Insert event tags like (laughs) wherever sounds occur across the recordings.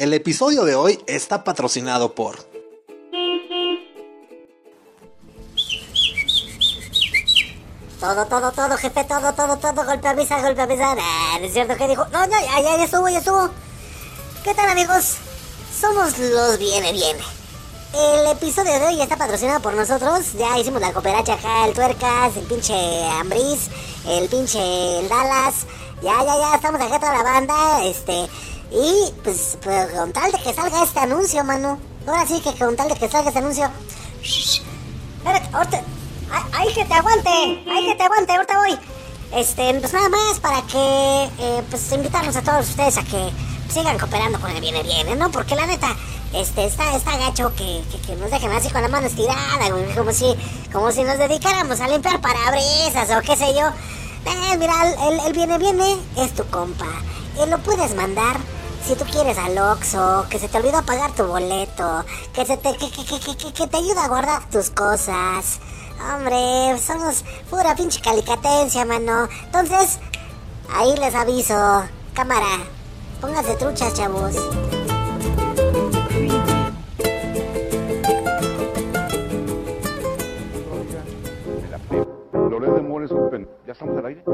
El episodio de hoy está patrocinado por... Todo, todo, todo, jefe, todo, todo, todo, golpe avisa, golpe avisa. Ah, ¿no es cierto que dijo? No, no, ya, ya, ya estuvo, ya estuvo. ¿Qué tal, amigos? Somos los Viene Viene. El episodio de hoy está patrocinado por nosotros. Ya hicimos la cooperacha acá, el Tuercas, el pinche Ambris, el pinche Dallas. Ya, ya, ya, estamos acá toda la banda, este... Y, pues, pues, con tal de que salga este anuncio, mano. Ahora sí que con tal de que salga este anuncio... Shh, espérate, ahorita... ¡Ay, ay, que te aguante! ¡Ay, que te aguante! Ahorita voy. Este, pues nada más para que, eh, pues invitarlos a todos ustedes a que sigan cooperando con el Viene Viene, ¿no? Porque la neta, este, está, está gacho que, que, nos dejen así con la mano estirada, güey, como si, como si nos dedicáramos a limpiar parabrisas o qué sé yo. Eh, mira, el, el Viene Viene es tu compa. Y lo puedes mandar si tú quieres al Oxxo, que se te olvidó pagar tu boleto, que se te, que, que, que, que, que te ayuda a guardar tus cosas. Hombre, somos pura pinche calicatencia, mano. Entonces, ahí les aviso. Cámara, pónganse truchas, chavos. ¿Ya estamos al aire?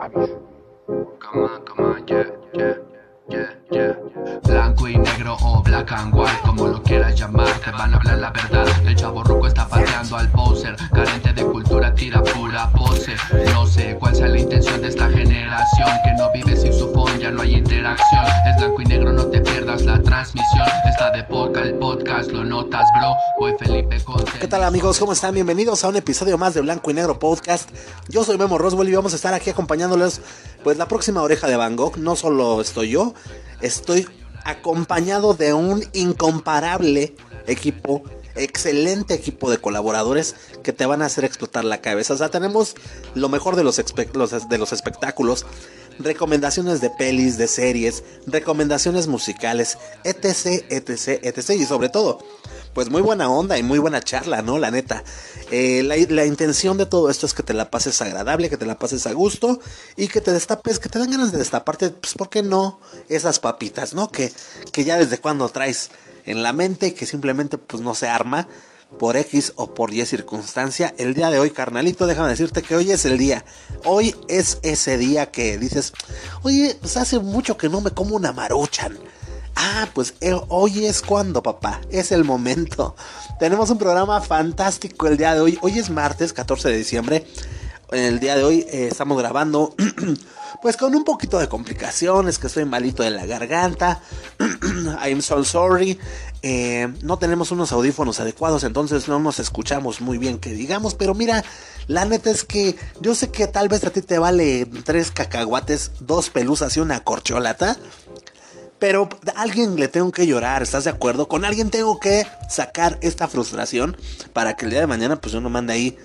Avisa. Come on, come on, yeah, yeah, yeah, yeah. Blanco y negro o black and white, como lo quieras llamar, te van a hablar la verdad. El chavo ruco está pateando al poser, carente de cultura, tira pura pose. No sé cuál sea la intención de esta generación, que no vive sin su phone, ya no hay interacción. Es blanco y negro, no te pierdas la transmisión. Está de podcast, el podcast, lo notas, bro. Voy Felipe Conte. ¿Qué tal amigos? ¿Cómo están? Bienvenidos a un episodio más de Blanco y Negro Podcast. Yo soy Memo Roswell y vamos a estar aquí acompañándoles pues la próxima oreja de Van Gogh. No solo estoy yo, estoy acompañado de un incomparable equipo, excelente equipo de colaboradores que te van a hacer explotar la cabeza. O sea, tenemos lo mejor de los, los- de los espectáculos, recomendaciones de pelis, de series, recomendaciones musicales, etc, etc, etc. Y sobre todo, pues muy buena onda y muy buena charla, ¿no? La neta. Eh, la, intención de todo esto es que te la pases agradable, que te la pases a gusto y que te destapes, que te dan ganas de destaparte, pues, ¿por qué no? Esas papitas, ¿no? Que, que ya desde cuando traes en la mente, que simplemente, pues, no se arma por X o por Y circunstancia. El día de hoy, carnalito, déjame decirte que hoy es el día. Hoy es ese día que dices, oye, pues hace mucho que no me como una maruchan. Ah, pues eh, hoy es cuando, papá. Es el momento. (laughs) Tenemos un programa fantástico el día de hoy. Hoy es martes 14 de diciembre. El día de hoy eh, estamos grabando, (clears throat) pues con un poquito de complicaciones, que estoy malito de la garganta. (clears throat) I'm so sorry. Eh, no tenemos unos audífonos adecuados, entonces no nos escuchamos muy bien, que digamos. Pero mira, la neta es que yo sé que tal vez a ti te vale tres cacahuates, dos pelusas y una corcholata. Pero a alguien le tengo que llorar, ¿estás de acuerdo? Con alguien tengo que sacar esta frustración para que el día de mañana pues yo no mande ahí,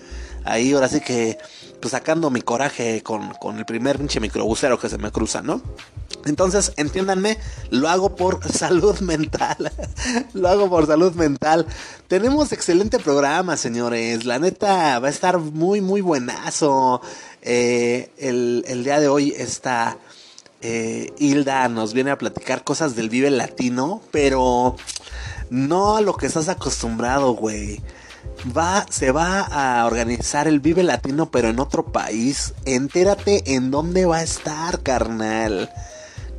ahí ahora sí que pues sacando mi coraje con, con el primer pinche microbusero que se me cruza, ¿no? Entonces, entiéndanme, lo hago por salud mental. (laughs) lo hago por salud mental. Tenemos excelente programa, señores. La neta va a estar muy, muy buenazo. Eh, el, el día de hoy está eh, Hilda nos viene a platicar cosas del Vive Latino, pero no a lo que estás acostumbrado, güey. Va, se va a organizar el Vive Latino, pero en otro país. Entérate en dónde va a estar, carnal.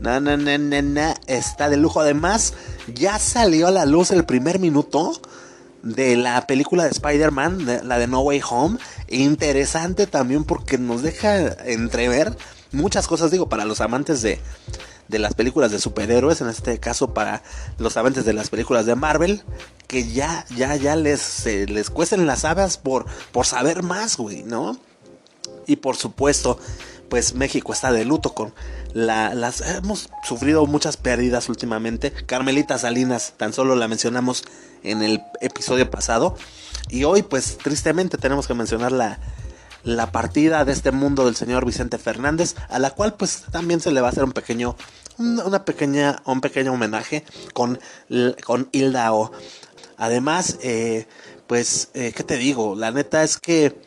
No, no, no, no. Está de lujo. Además, ya salió a la luz el primer minuto de la película de Spider-Man, de- la de No Way Home. Interesante también porque nos deja entrever muchas cosas, digo, para los amantes de, de las películas de superhéroes, en este caso para los amantes de las películas de Marvel, que ya, ya, ya les, se les cuecen las habas por, por saber más, güey, ¿no? Y por supuesto, pues México está de luto con la, las... Hemos sufrido muchas pérdidas últimamente. Carmelita Salinas, tan solo la mencionamos en el episodio pasado. Y hoy, pues tristemente tenemos que mencionar la, la partida de este mundo del señor Vicente Fernández, a la cual pues también se le va a hacer un pequeño, un- una pequeña, un pequeño homenaje con, con Hilda O. Además, eh, pues, eh, ¿qué te digo? La neta es que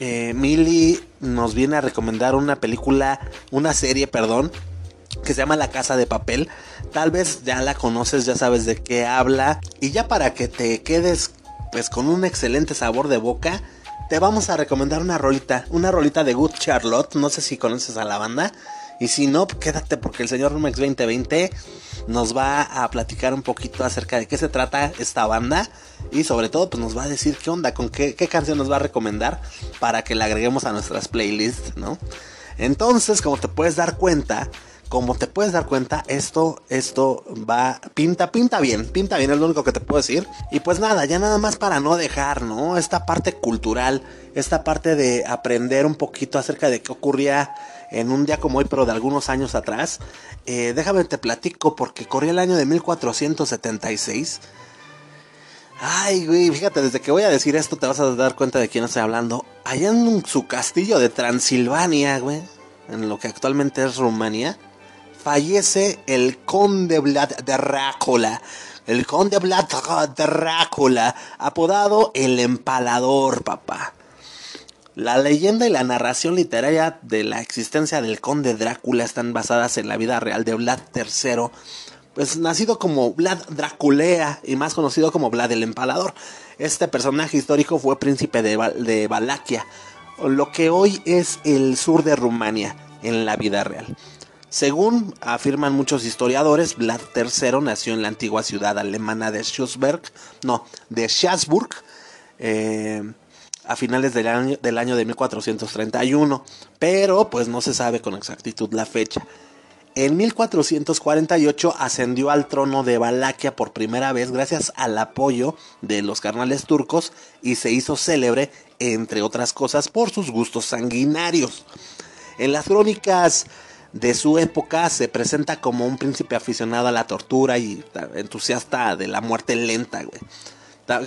eh, nos viene a recomendar una película, una serie, perdón, que se llama La Casa de Papel. Tal vez ya la conoces, ya sabes de qué habla. Y ya para que te quedes pues con un excelente sabor de boca, te vamos a recomendar una rolita, una rolita de Good Charlotte, no sé si conoces a la banda, y si no, quédate porque el señor Rumex 2020 nos va a platicar un poquito acerca de qué se trata esta banda y sobre todo pues nos va a decir qué onda, con qué, qué canción nos va a recomendar para que la agreguemos a nuestras playlists, ¿no? Entonces, como te puedes dar cuenta, como te puedes dar cuenta, esto, esto va, pinta, pinta bien, pinta bien, es lo único que te puedo decir. Y pues nada, ya nada más para no dejar, ¿no? Esta parte cultural, esta parte de aprender un poquito acerca de qué ocurría en un día como hoy, pero de algunos años atrás. Eh, déjame te platico porque corría el año de 1476. Ay, güey, fíjate, desde que voy a decir esto te vas a dar cuenta de quién estoy hablando. Allá en su castillo de Transilvania, güey, en lo que actualmente es Rumania fallece el conde Vlad Drácula. El conde Vlad Drácula, apodado el empalador, papá. La leyenda y la narración literaria de la existencia del conde Drácula están basadas en la vida real de Vlad III, pues nacido como Vlad Draculea y más conocido como Vlad el Empalador. Este personaje histórico fue príncipe de, de Valaquia, lo que hoy es el sur de Rumania en la vida real. Según afirman muchos historiadores, Vlad III nació en la antigua ciudad alemana de Schussberg, no, de eh, a finales del año, del año de 1431, pero pues no se sabe con exactitud la fecha. En 1448 ascendió al trono de Valaquia por primera vez gracias al apoyo de los carnales turcos y se hizo célebre, entre otras cosas, por sus gustos sanguinarios. En las crónicas de su época se presenta como un príncipe aficionado a la tortura y entusiasta de la muerte lenta, güey.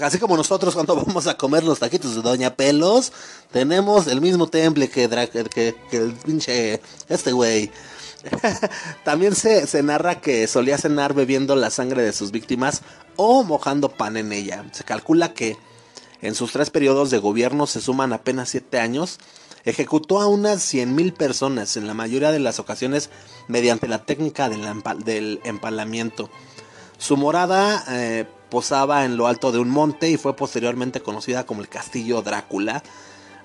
Así como nosotros cuando (laughs) vamos a comer los taquitos de Doña Pelos, tenemos el mismo temple que, que, el pinche este güey. (laughs) También se, se narra que solía cenar bebiendo la sangre de sus víctimas o mojando pan en ella. Se calcula que en sus tres periodos de gobierno se suman apenas siete años ejecutó a unas 100.000 personas, en la mayoría de las ocasiones mediante la técnica del, empalamiento. Su morada eh, posaba en lo alto de un monte y fue posteriormente conocida como el Castillo Drácula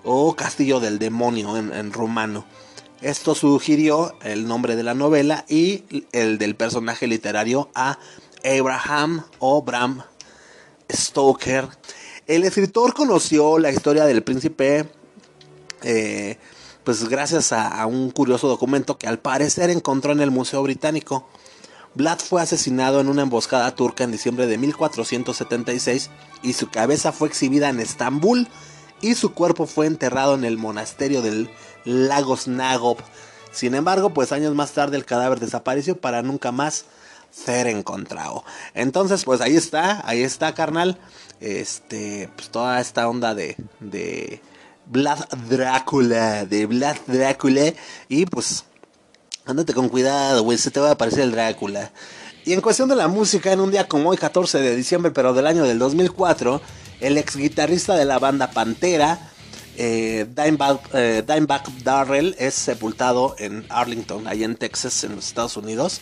o Castillo del Demonio en, rumano. Esto sugirió el nombre de la novela y el del personaje literario a Abraham o Bram Stoker. El escritor conoció la historia del príncipe eh, pues gracias a, un curioso documento que al parecer encontró en el Museo Británico. Vlad fue asesinado en una emboscada turca en diciembre de 1476 y su cabeza fue exhibida en Estambul y su cuerpo fue enterrado en el monasterio del Lagos Nagob. Sin embargo, pues años más tarde el cadáver desapareció para nunca más ser encontrado. Entonces, pues ahí está, ahí está, carnal. Este, pues toda esta onda de, de Vlad Drácula, de Vlad Drácula. Y pues, andate con cuidado, güey, se te va a aparecer el Drácula. Y en cuestión de la música, en un día como hoy, 14 de diciembre, pero del año del 2004, el ex guitarrista de la banda Pantera, eh, Dimebag, eh, Darrell, es sepultado en Arlington, ahí en Texas, en los Estados Unidos.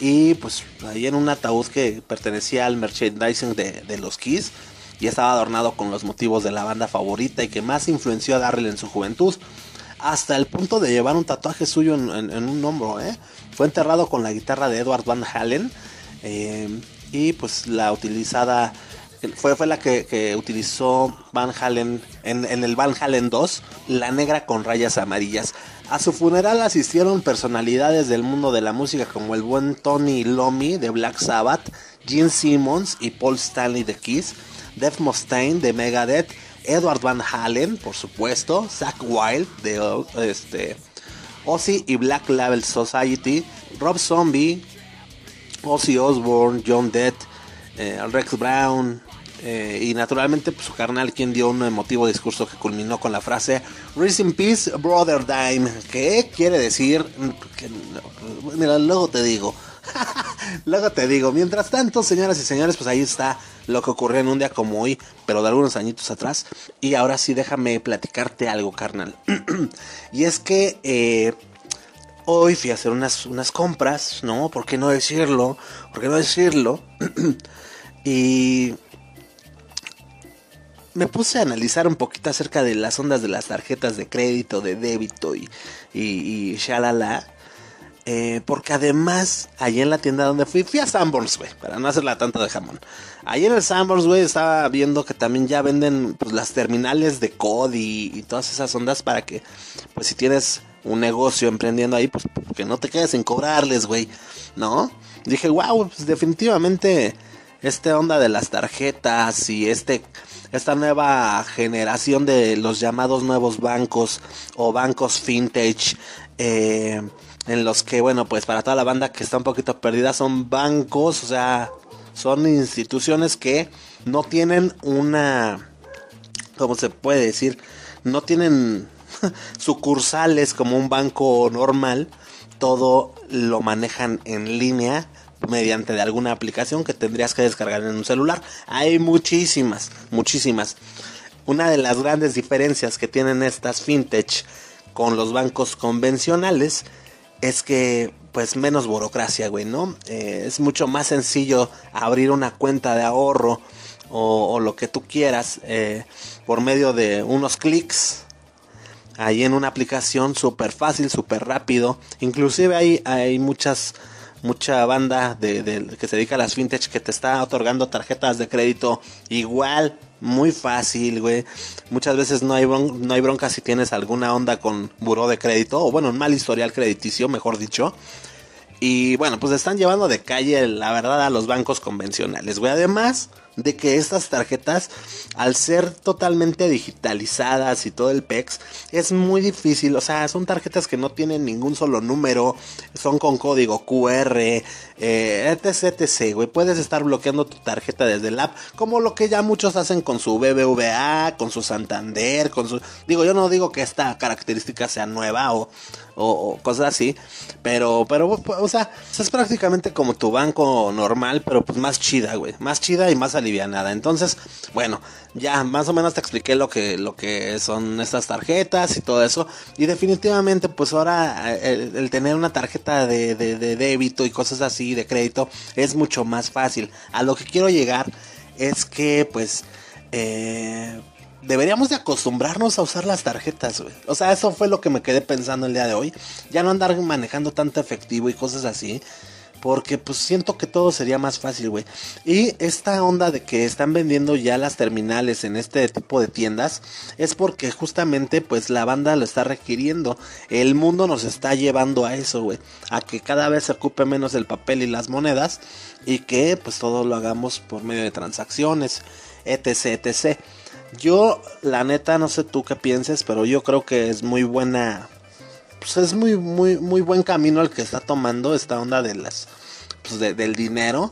Y pues ahí en un ataúd que pertenecía al merchandising de, de los Keys y estaba adornado con los motivos de la banda favorita y que más influenció a Darrell en su juventud, hasta el punto de llevar un tatuaje suyo en, un hombro. ¿eh? Fue enterrado con la guitarra de Edward Van Halen eh, y pues la utilizada fue, fue la que, utilizó Van Halen en, en, el Van Halen 2, la negra con rayas amarillas. A su funeral asistieron personalidades del mundo de la música como el buen Tony Lomi de Black Sabbath, Gene Simmons y Paul Stanley de Kiss, Dave Mustaine de Megadeth, Edward Van Halen, por supuesto, Zach Wild de este, Ozzy y Black Label Society, Rob Zombie, Ozzy Osbourne, John Dead, eh, Rex Brown, eh, y naturalmente pues, su carnal quien dio un emotivo discurso que culminó con la frase Rest in Peace Brother Dime que quiere decir mira luego te digo (laughs) luego te digo mientras tanto señoras y señores pues ahí está lo que ocurrió en un día como hoy, pero de algunos añitos atrás. Y ahora sí, déjame platicarte algo, carnal. (clears throat) y es que eh, hoy fui a hacer unas, unas compras, ¿no? ¿Por qué no decirlo? ¿Por qué no decirlo? (clears throat) y me puse a analizar un poquito acerca de las ondas de las tarjetas de crédito, de débito y, y, y shalala. Eh, porque además, allí en la tienda donde fui, fui a Sanborns, güey, para no hacerla tanto de jamón. Allí en el Sanborns, güey, estaba viendo que también ya venden pues, las terminales de COD y, todas esas ondas para que, pues si tienes un negocio emprendiendo ahí, pues que no te quedes sin cobrarles, güey, ¿no? Dije, wow, pues definitivamente esta onda de las tarjetas y este esta nueva generación de los llamados nuevos bancos o bancos vintage eh, en los que bueno pues para toda la banda que está un poquito perdida son bancos o sea son instituciones que no tienen una cómo se puede decir no tienen (laughs) sucursales como un banco normal todo lo manejan en línea mediante de alguna aplicación que tendrías que descargar en un celular. Hay muchísimas, muchísimas. Una de las grandes diferencias que tienen estas fintech con los bancos convencionales es que pues menos burocracia, güey, ¿no? Eh, es mucho más sencillo abrir una cuenta de ahorro o, lo que tú quieras eh, por medio de unos clics ahí en una aplicación súper fácil, súper rápido. Inclusive hay, hay muchas mucha banda de, de, que se dedica a las fintech que te está otorgando tarjetas de crédito igual muy fácil, güey. Muchas veces no hay, no hay bronca si tienes alguna onda con buró de crédito, o bueno, un mal historial crediticio, mejor dicho. Y bueno, pues están llevando de calle, la verdad, a los bancos convencionales, güey. Además de que estas tarjetas, al ser totalmente digitalizadas y todo el PEX, es muy difícil. O sea, son tarjetas que no tienen ningún solo número, son con código QR, eh, etc, etc, güey. Puedes estar bloqueando tu tarjeta desde el app, como lo que ya muchos hacen con su BBVA, con su Santander, con su... Digo, yo no digo que esta característica sea nueva o, o, cosas así, pero, pero, o sea, es prácticamente como tu banco normal, pero pues más chida, güey. Más chida y más alivianada. Entonces, bueno, ya más o menos te expliqué lo que, lo que son estas tarjetas y todo eso. Y definitivamente, pues ahora el, el tener una tarjeta de, de, de, débito y cosas así, de crédito, es mucho más fácil. A lo que quiero llegar es que, pues, eh, deberíamos de acostumbrarnos a usar las tarjetas, güey. O sea, eso fue lo que me quedé pensando el día de hoy. Ya no andar manejando tanto efectivo y cosas así. Porque pues siento que todo sería más fácil, güey. Y esta onda de que están vendiendo ya las terminales en este tipo de tiendas es porque justamente pues la banda lo está requiriendo. El mundo nos está llevando a eso, güey. A que cada vez se ocupe menos el papel y las monedas y que pues todo lo hagamos por medio de transacciones, etc, etc. Yo la neta no sé tú qué pienses, pero yo creo que es muy buena pues es muy, muy, muy buen camino el que está tomando esta onda de las, pues de, del dinero.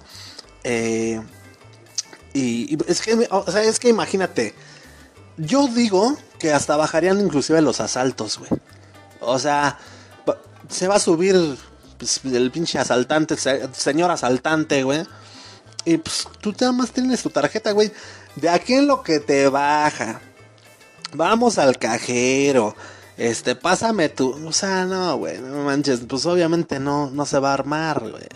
Eh, y, es que, o sea, es que imagínate, yo digo que hasta bajarían inclusive los asaltos, güey. O sea, se va a subir pues, el pinche asaltante, señor asaltante, güey. Y pues tú nada más tienes tu tarjeta, güey. De aquí en lo que te baja. Vamos al cajero este, pásame tu, o sea, no, güey, no manches, pues obviamente no, no se va a armar, güey.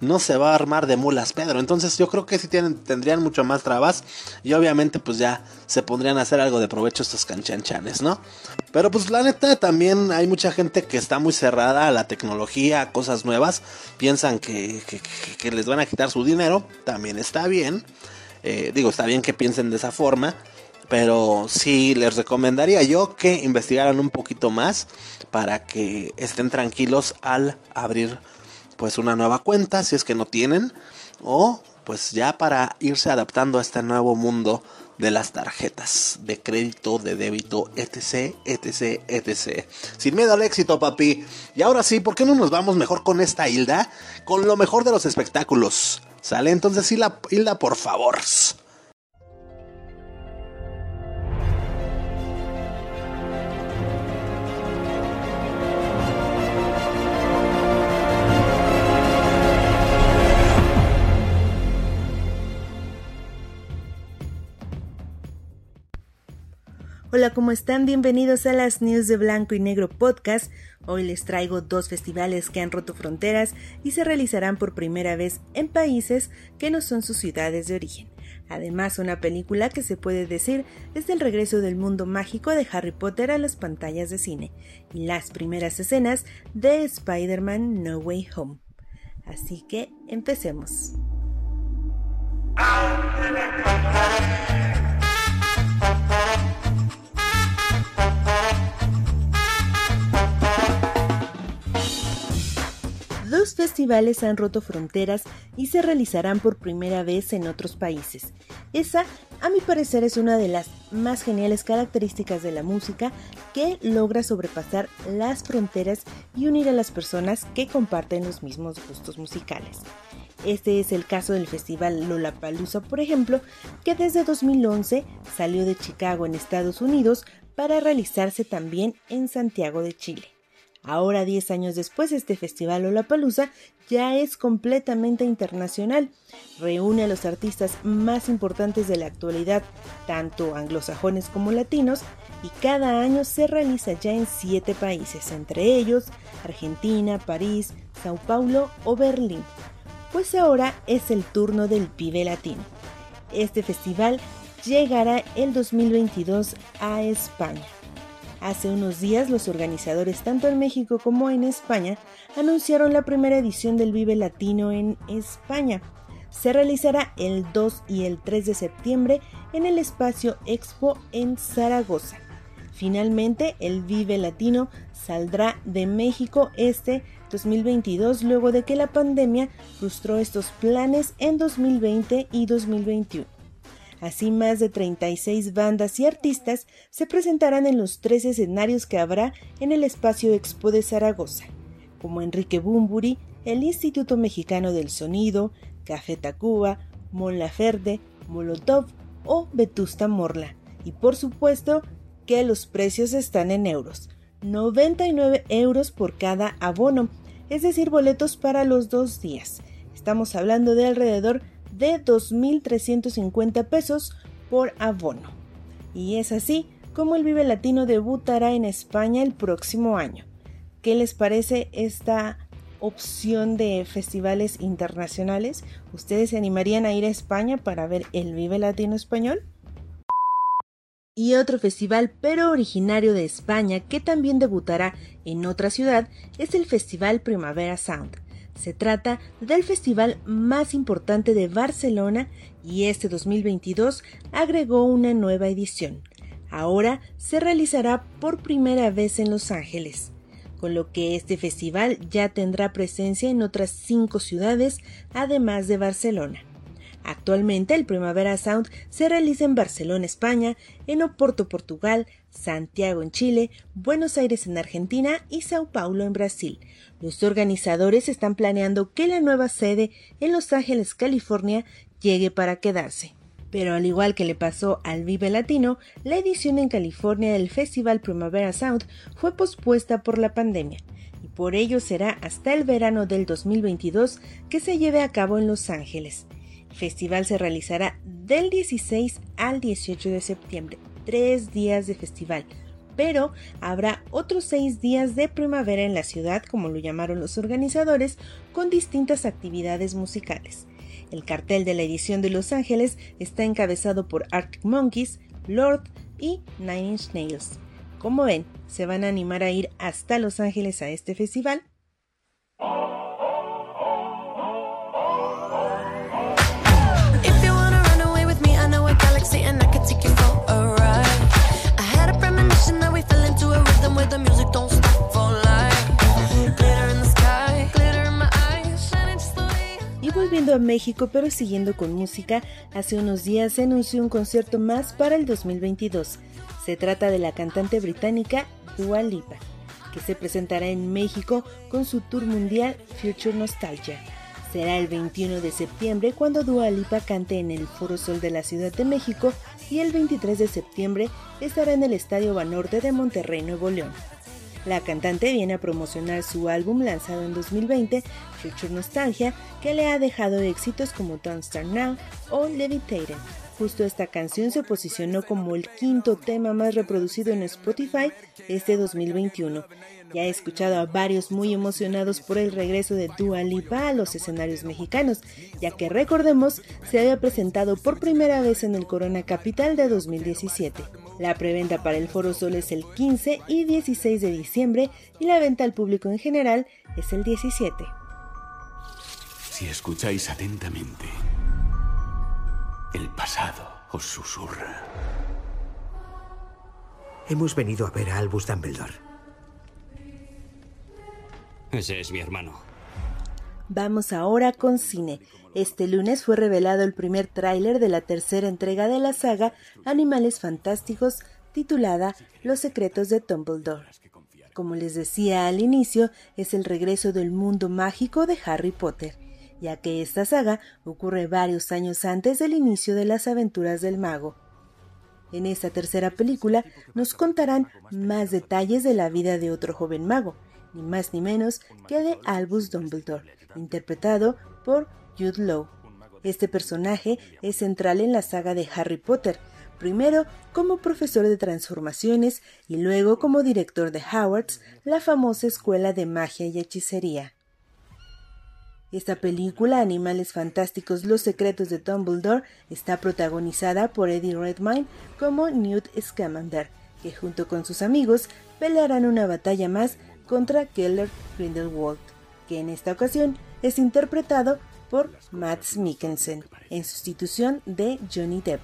No se va a armar de mulas, Pedro. Entonces yo creo que sí tienen, tendrían mucho más trabas. Y obviamente pues ya se pondrían a hacer algo de provecho estos canchanchanes, ¿no? Pero pues la neta también hay mucha gente que está muy cerrada a la tecnología, a cosas nuevas. Piensan que, que, les van a quitar su dinero. También está bien. Eh, digo, está bien que piensen de esa forma. Pero sí les recomendaría yo que investigaran un poquito más para que estén tranquilos al abrir pues una nueva cuenta si es que no tienen o pues ya para irse adaptando a este nuevo mundo de las tarjetas de crédito, de débito, etc, etc, etc. Sin miedo al éxito, papi. Y ahora sí, ¿por qué no nos vamos mejor con esta Hilda? Con lo mejor de los espectáculos. ¿Sale? Entonces, Hilda, Hilda por favor. Hola, ¿cómo están? Bienvenidos a las News de Blanco y Negro Podcast. Hoy les traigo dos festivales que han roto fronteras y se realizarán por primera vez en países que no son sus ciudades de origen. Además, una película que se puede decir es el regreso del mundo mágico de Harry Potter a las pantallas de cine y las primeras escenas de Spider-Man No Way Home. Así que empecemos. Festivales han roto fronteras y se realizarán por primera vez en otros países. Esa, a mi parecer, es una de las más geniales características de la música que logra sobrepasar las fronteras y unir a las personas que comparten los mismos gustos musicales. Este es el caso del festival Lollapalooza, por ejemplo, que desde 2011 salió de Chicago en Estados Unidos para realizarse también en Santiago de Chile. Ahora, 10 años después, este festival Lollapalooza ya es completamente internacional. Reúne a los artistas más importantes de la actualidad, tanto anglosajones como latinos, y cada año se realiza ya en 7 países, entre ellos Argentina, París, Sao Paulo o Berlín. Pues ahora es el turno del pibe latino. Este festival llegará el 2022 a España. Hace unos días los organizadores tanto en México como en España anunciaron la primera edición del Vive Latino en España. Se realizará el 2 y el 3 de septiembre en el espacio Expo en Zaragoza. Finalmente, el Vive Latino saldrá de México este 2022 luego de que la pandemia frustró estos planes en 2020 y 2021. Así, más de 36 bandas y artistas se presentarán en los tres escenarios que habrá en el espacio Expo de Zaragoza, como Enrique Bumburi, el Instituto Mexicano del Sonido, Café Tacuba, Mon Laferde, Molotov o Vetusta Morla. Y por supuesto que los precios están en euros. 99 euros por cada abono, es decir, boletos para los dos días. Estamos hablando de alrededor de 2.350 pesos por abono. Y es así como el Vive Latino debutará en España el próximo año. ¿Qué les parece esta opción de festivales internacionales? ¿Ustedes se animarían a ir a España para ver el Vive Latino español? Y otro festival, pero originario de España, que también debutará en otra ciudad, es el Festival Primavera Sound. Se trata del festival más importante de Barcelona y este 2022 agregó una nueva edición. Ahora se realizará por primera vez en Los Ángeles, con lo que este festival ya tendrá presencia en otras cinco ciudades además de Barcelona. Actualmente el Primavera Sound se realiza en Barcelona, España, en Oporto, Portugal, Santiago en Chile, Buenos Aires en Argentina y Sao Paulo en Brasil. Los organizadores están planeando que la nueva sede en Los Ángeles, California, llegue para quedarse. Pero al igual que le pasó al Vive Latino, la edición en California del Festival Primavera Sound fue pospuesta por la pandemia y por ello será hasta el verano del 2022 que se lleve a cabo en Los Ángeles festival se realizará del 16 al 18 de septiembre, tres días de festival, pero habrá otros seis días de primavera en la ciudad, como lo llamaron los organizadores, con distintas actividades musicales. El cartel de la edición de Los Ángeles está encabezado por Arctic Monkeys, Lord y Nine Inch Nails. Como ven, se van a animar a ir hasta Los Ángeles a este festival. Y volviendo a México, pero siguiendo con música, hace unos días se anunció un concierto más para el 2022. Se trata de la cantante británica Dua Lipa, que se presentará en México con su tour mundial Future Nostalgia. Será el 21 de septiembre cuando Dua Lipa cante en el Foro Sol de la Ciudad de México y el 23 de septiembre estará en el Estadio Banorte de Monterrey, Nuevo León. La cantante viene a promocionar su álbum lanzado en 2020, Future Nostalgia, que le ha dejado éxitos como Don't Start Now o Levitating. Justo esta canción se posicionó como el quinto tema más reproducido en Spotify este 2021. Ya he escuchado a varios muy emocionados por el regreso de Dua Lipa a los escenarios mexicanos, ya que recordemos se había presentado por primera vez en el Corona Capital de 2017. La preventa para el Foro Sol es el 15 y 16 de diciembre y la venta al público en general es el 17. Si escucháis atentamente, el pasado os susurra. Hemos venido a ver a Albus Dumbledore. Ese es mi hermano. Vamos ahora con cine. Este lunes fue revelado el primer tráiler de la tercera entrega de la saga Animales Fantásticos titulada Los secretos de Dumbledore. Como les decía al inicio, es el regreso del mundo mágico de Harry Potter, ya que esta saga ocurre varios años antes del inicio de las aventuras del mago. En esta tercera película nos contarán más detalles de la vida de otro joven mago, ni más ni menos que de Albus Dumbledore, interpretado por Jude Law. Este personaje es central en la saga de Harry Potter, primero como profesor de transformaciones y luego como director de Howard's, la famosa escuela de magia y hechicería. Esta película, Animales Fantásticos Los Secretos de Dumbledore, está protagonizada por Eddie Redmayne como Newt Scamander, que junto con sus amigos pelearán una batalla más contra Keller Grindelwald, que en esta ocasión es interpretado por Matt Mikkelsen, en sustitución de Johnny Depp.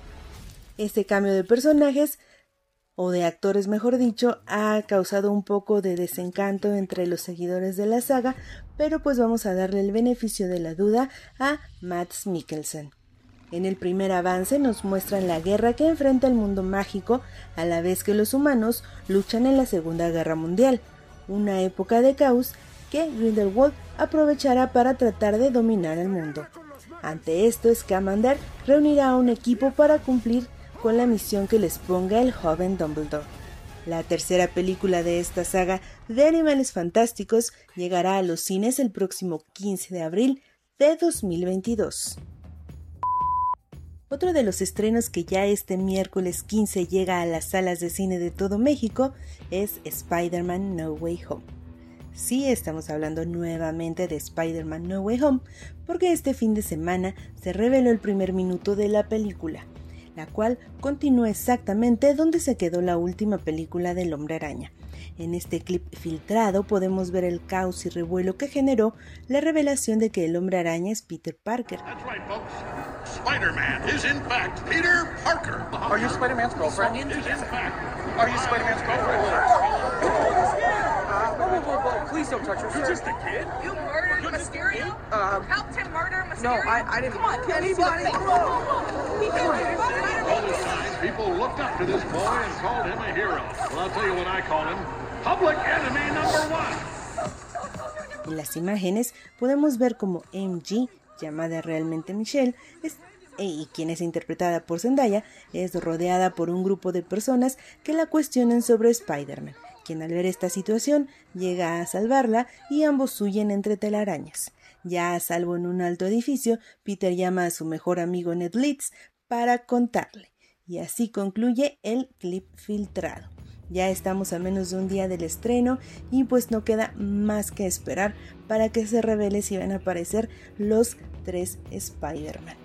Este cambio de personajes, o de actores mejor dicho, ha causado un poco de desencanto entre los seguidores de la saga, pero pues vamos a darle el beneficio de la duda a Matt Mikkelsen. En el primer avance nos muestran la guerra que enfrenta el mundo mágico a la vez que los humanos luchan en la Segunda Guerra Mundial, una época de caos que Grindelwald aprovechará para tratar de dominar el mundo. Ante esto, Scamander reunirá a un equipo para cumplir con la misión que les ponga el joven Dumbledore. La tercera película de esta saga de animales fantásticos llegará a los cines el próximo 15 de abril de 2022. Otro de los estrenos que ya este miércoles 15 llega a las salas de cine de todo México es Spider-Man No Way Home. Sí, estamos hablando nuevamente de Spider-Man No Way Home, porque este fin de semana se reveló el primer minuto de la película, la cual continúa exactamente donde se quedó la última película del Hombre Araña. En este clip filtrado podemos ver el caos y revuelo que generó la revelación de que el Hombre Araña es Peter Parker. Please don't touch her. You're just a kid. You murdered Mysterio? Um, Helped him murder Mysterio? no, I- I didn't- Come on, Can please. anybody- Whoa, whoa, whoa. He did it. all the time, people looked up to this boy and called him a hero. Well, I'll tell you what I call him. En las imágenes podemos ver como MG, llamada realmente Michelle, e- y quien es interpretada por Zendaya, es rodeada por un grupo de personas que la cuestionan sobre Spider-Man, quien al ver esta situación llega a salvarla y ambos huyen entre telarañas. Ya a salvo en un alto edificio, Peter llama a su mejor amigo Ned Leeds para contarle, y así concluye el clip filtrado. Ya estamos a menos de un día del estreno y pues no queda más que esperar para que se revele si van a aparecer los tres Spider-Man.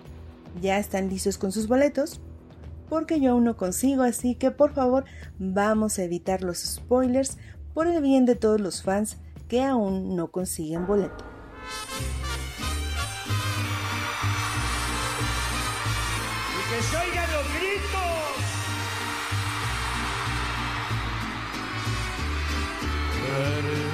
¿Ya están listos con sus boletos? Porque yo aún no consigo, así que por favor vamos a evitar los spoilers por el bien de todos los fans que aún no consiguen boleto. ¡Que se Si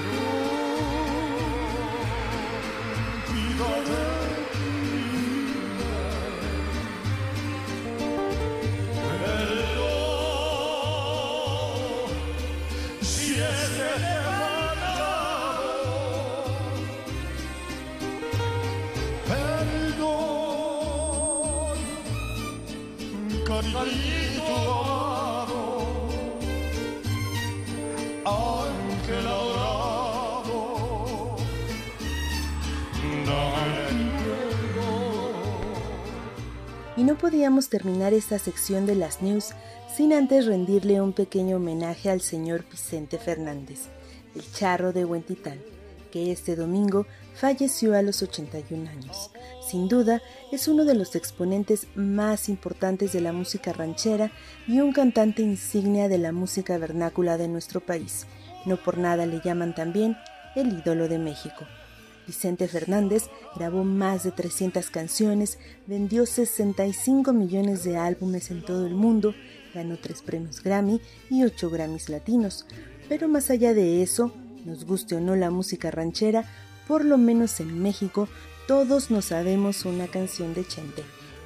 no podíamos terminar esta sección de las news sin antes rendirle un pequeño homenaje al señor Vicente Fernández, el charro de Huentitán, que este domingo falleció a los 81 años. Sin duda, es uno de los exponentes más importantes de la música ranchera y un cantante insignia de la música vernácula de nuestro país. No por nada le llaman también el ídolo de México. Vicente Fernández grabó más de 300 canciones, vendió 65 millones de álbumes en todo el mundo, ganó 3 premios Grammy y 8 Grammys latinos. Pero más allá de eso, nos guste o no la música ranchera, por lo menos en México, todos nos sabemos una canción de Chente.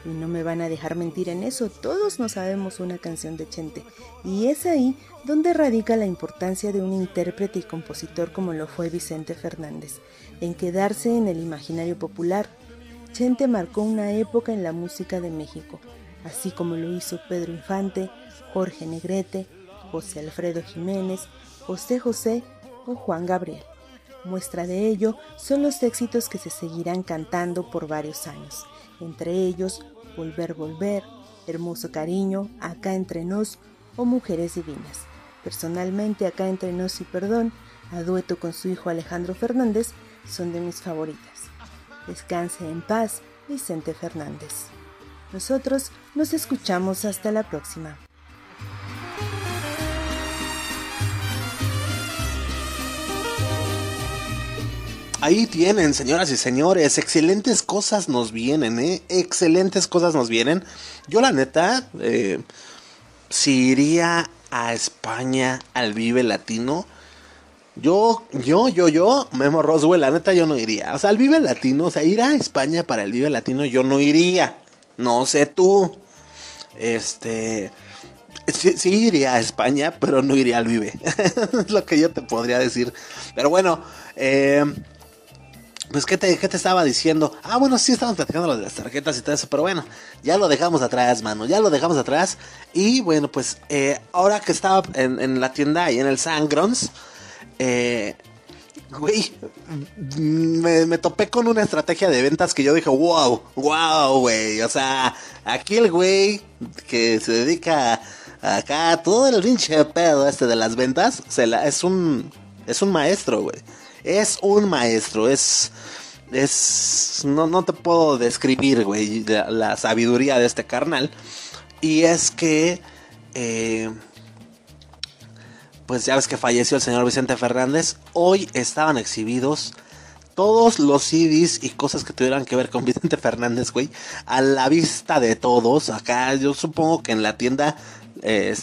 Y no me van a dejar mentir en eso, todos nos sabemos una canción de Chente. Y es ahí donde radica la importancia de un intérprete y compositor como lo fue Vicente Fernández, en quedarse en el imaginario popular. Chente marcó una época en la música de México, así como lo hizo Pedro Infante, Jorge Negrete, José Alfredo Jiménez, José José o Juan Gabriel. Muestra de ello son los éxitos que se seguirán cantando por varios años, entre ellos Volver, Volver, Hermoso Cariño, Acá entre nos o Mujeres Divinas. Personalmente, Acá entre nos y Perdón, a dueto con su hijo Alejandro Fernández, son de mis favoritas. Descanse en paz, Vicente Fernández. Nosotros nos escuchamos hasta la próxima. Ahí tienen, señoras y señores, excelentes cosas nos vienen, ¿eh? Excelentes cosas nos vienen. Yo la neta, eh, si iría a España al Vive Latino, yo, yo, yo, yo, Memo Roswell, la neta yo no iría. O sea, al Vive Latino, o sea, ir a España para el Vive Latino yo no iría. No sé tú. Este... Sí, sí, iría a España, pero no iría al Vive. (laughs) es lo que yo te podría decir. Pero bueno, eh, pues, ¿qué te, ¿qué te estaba diciendo? Ah, bueno, sí, estábamos platicando de las tarjetas y todo eso, pero bueno, ya lo dejamos atrás, mano, ya lo dejamos atrás. Y bueno, pues, eh, ahora que estaba en, en, la tienda y en el Sangrons, eh, güey, me, me, topé con una estrategia de ventas que yo dije, wow, wow, güey. O sea, aquí el güey que se dedica a, acá, todo el pinche pedo este de las ventas, es un, es un maestro, güey es un maestro, es... Es... No, no te puedo describir, güey, la, sabiduría de este carnal. Y es que... Eh, pues ya ves que falleció el señor Vicente Fernández. Hoy estaban exhibidos todos los CDs y cosas que tuvieran que ver con (laughs) Vicente Fernández, güey. A la vista de todos. Acá yo supongo que en la tienda... Eh,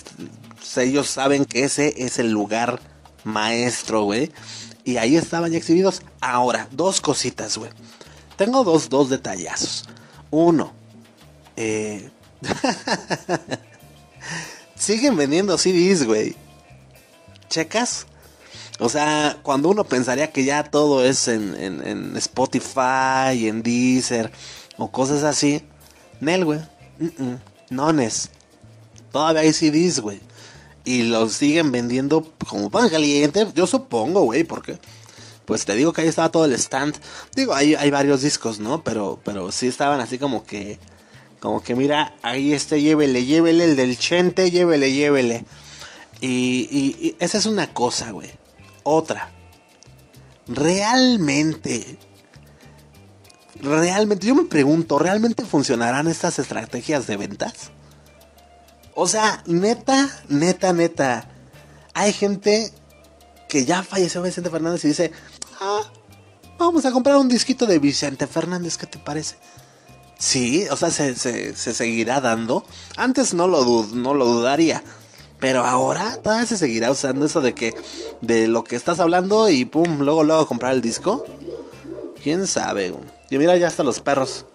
ellos saben que ese es el lugar maestro, güey. Y ahí estaban ya exhibidos. Ahora, dos cositas, güey. Tengo dos, dos detallazos. Uno, eh... (laughs) siguen vendiendo CDs, güey. ¿Checas? O sea, cuando uno pensaría que ya todo es en, en, en Spotify, en Deezer o cosas así. Nel, güey. Mm -mm. Nones. Todavía hay CDs, güey. Y los siguen vendiendo como pan caliente. Yo supongo, güey, porque pues te digo que ahí estaba todo el stand. Digo, hay, hay varios discos, ¿no? Pero, pero sí estaban así como que, como que mira, ahí este, llévele, llévele, el del Chente, llévele, llévele. Y, y, esa es una cosa, güey. Otra. Realmente, realmente, yo me pregunto, ¿realmente funcionarán estas estrategias de ventas? O sea, neta, neta, neta. Hay gente que ya falleció Vicente Fernández y dice, ah, vamos a comprar un disquito de Vicente Fernández, ¿qué te parece? Sí, o sea, se, se, se seguirá dando. Antes no lo, no lo dudaría. Pero ahora todavía se seguirá usando eso de que de lo que estás hablando y pum, luego luego comprar el disco. ¿Quién sabe? Y mira, ya hasta los perros.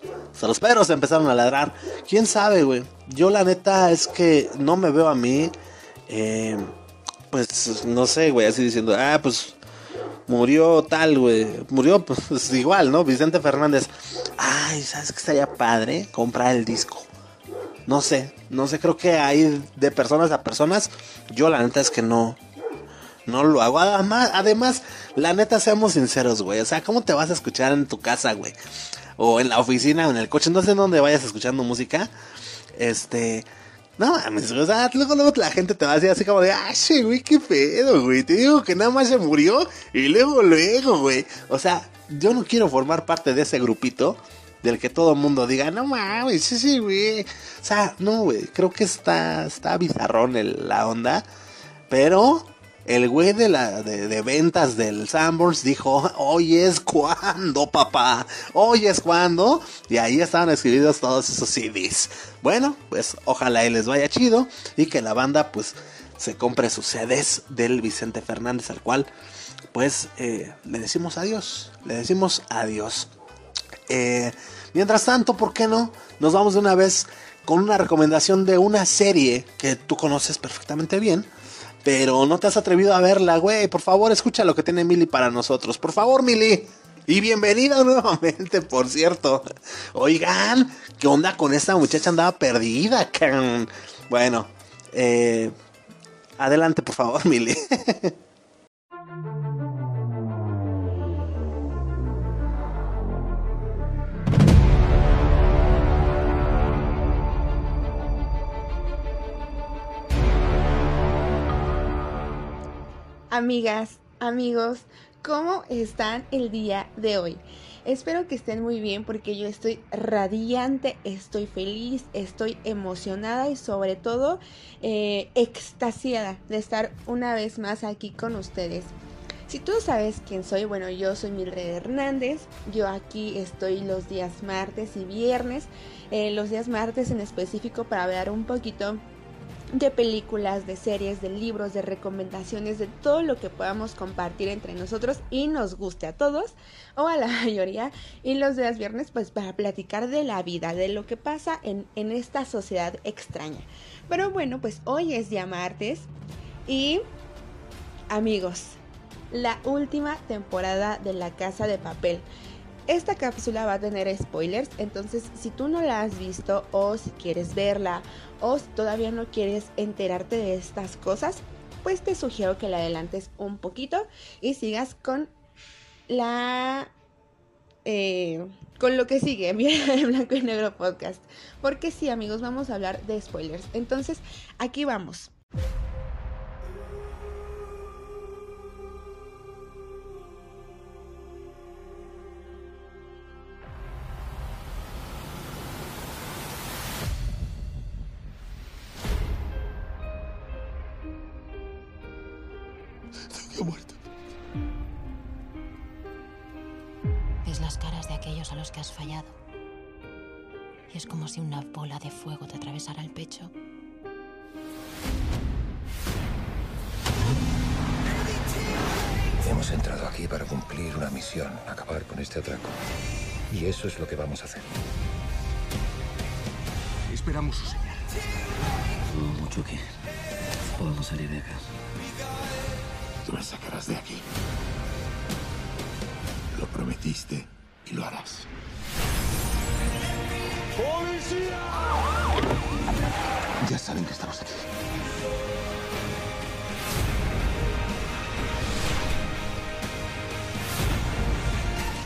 Los perros empezaron a ladrar. ¿Quién sabe, güey? Yo la neta es que no me veo a mí. Eh, pues no sé, güey, así diciendo, ah, pues murió tal, güey. Murió, pues (laughs) igual, ¿no? Vicente Fernández. Ay, ¿sabes qué estaría padre? Comprar el disco. No sé, no sé, creo que hay de personas a personas. Yo la neta es que no, no lo hago. Además, además, la neta, seamos sinceros, güey. O sea, ¿cómo te vas a escuchar en tu casa, güey? O en la oficina o en el coche, no sé en dónde vayas escuchando música, este, no mames, o sea, luego, luego la gente te va a decir así como de, ah, sí, güey, qué pedo, güey, te digo que nada más se murió y luego, luego, güey, o sea, yo no quiero formar parte de ese grupito del que todo el mundo diga, no mames, sí, sí, güey, o sea, no, güey, creo que está, está bizarrón el- la onda, pero el güey de, la, de, ventas del Sanborns dijo, hoy es cuando, papá, hoy es cuando. Y ahí estaban escribidos todos esos CDs. Bueno, pues ojalá y les vaya chido y que la banda pues se compre sus CDs del Vicente Fernández al cual pues eh, le decimos adiós, le decimos adiós. Eh, mientras tanto, ¿por qué no? Nos vamos de una vez con una recomendación de una serie que tú conoces perfectamente bien. Pero no te has atrevido a verla, güey. Por favor, escucha lo que tiene Mili para nosotros. Por favor, Mili. Y bienvenida (laughs) nuevamente, por cierto. Oigan, ¿qué onda con esta muchacha? Andaba perdida, can. Bueno, eh, adelante, por favor, (laughs) Mili. Amigas, amigos, ¿cómo están el día de hoy? Espero que estén muy bien porque yo estoy radiante, estoy feliz, estoy emocionada y sobre todo eh, extasiada de estar una vez más aquí con ustedes. Si tú sabes quién soy, bueno, yo soy Mildred Hernández, yo aquí estoy los días martes y viernes, eh, los días martes en específico para hablar un poquito de películas, de series, de libros, de recomendaciones, de todo lo que podamos compartir entre nosotros y nos guste a todos o a la (laughs) mayoría. Y los días viernes pues para platicar de la vida, de lo que pasa en, en esta sociedad extraña. Pero bueno, pues hoy es día martes y amigos, la última temporada de La Casa de Papel. Esta cápsula va a tener spoilers, entonces si tú no la has visto o si quieres verla o si todavía no quieres enterarte de estas cosas, pues te sugiero que la adelantes un poquito y sigas con la... eh, con lo que sigue, (laughs) bien el blanco y negro podcast. Porque sí, amigos, vamos a hablar de spoilers. Entonces, aquí vamos. He muerto. Ves las caras de aquellos a los que has fallado. Y es como si una bola de fuego te atravesara el pecho. Hemos entrado aquí para cumplir una misión, acabar con este atraco. Y eso es lo que vamos a hacer. Esperamos su señal. No mucho que. Podemos salir de acá. Tú la sacarás de aquí. Lo prometiste y lo harás. ¡Policía! Ya saben que estamos aquí.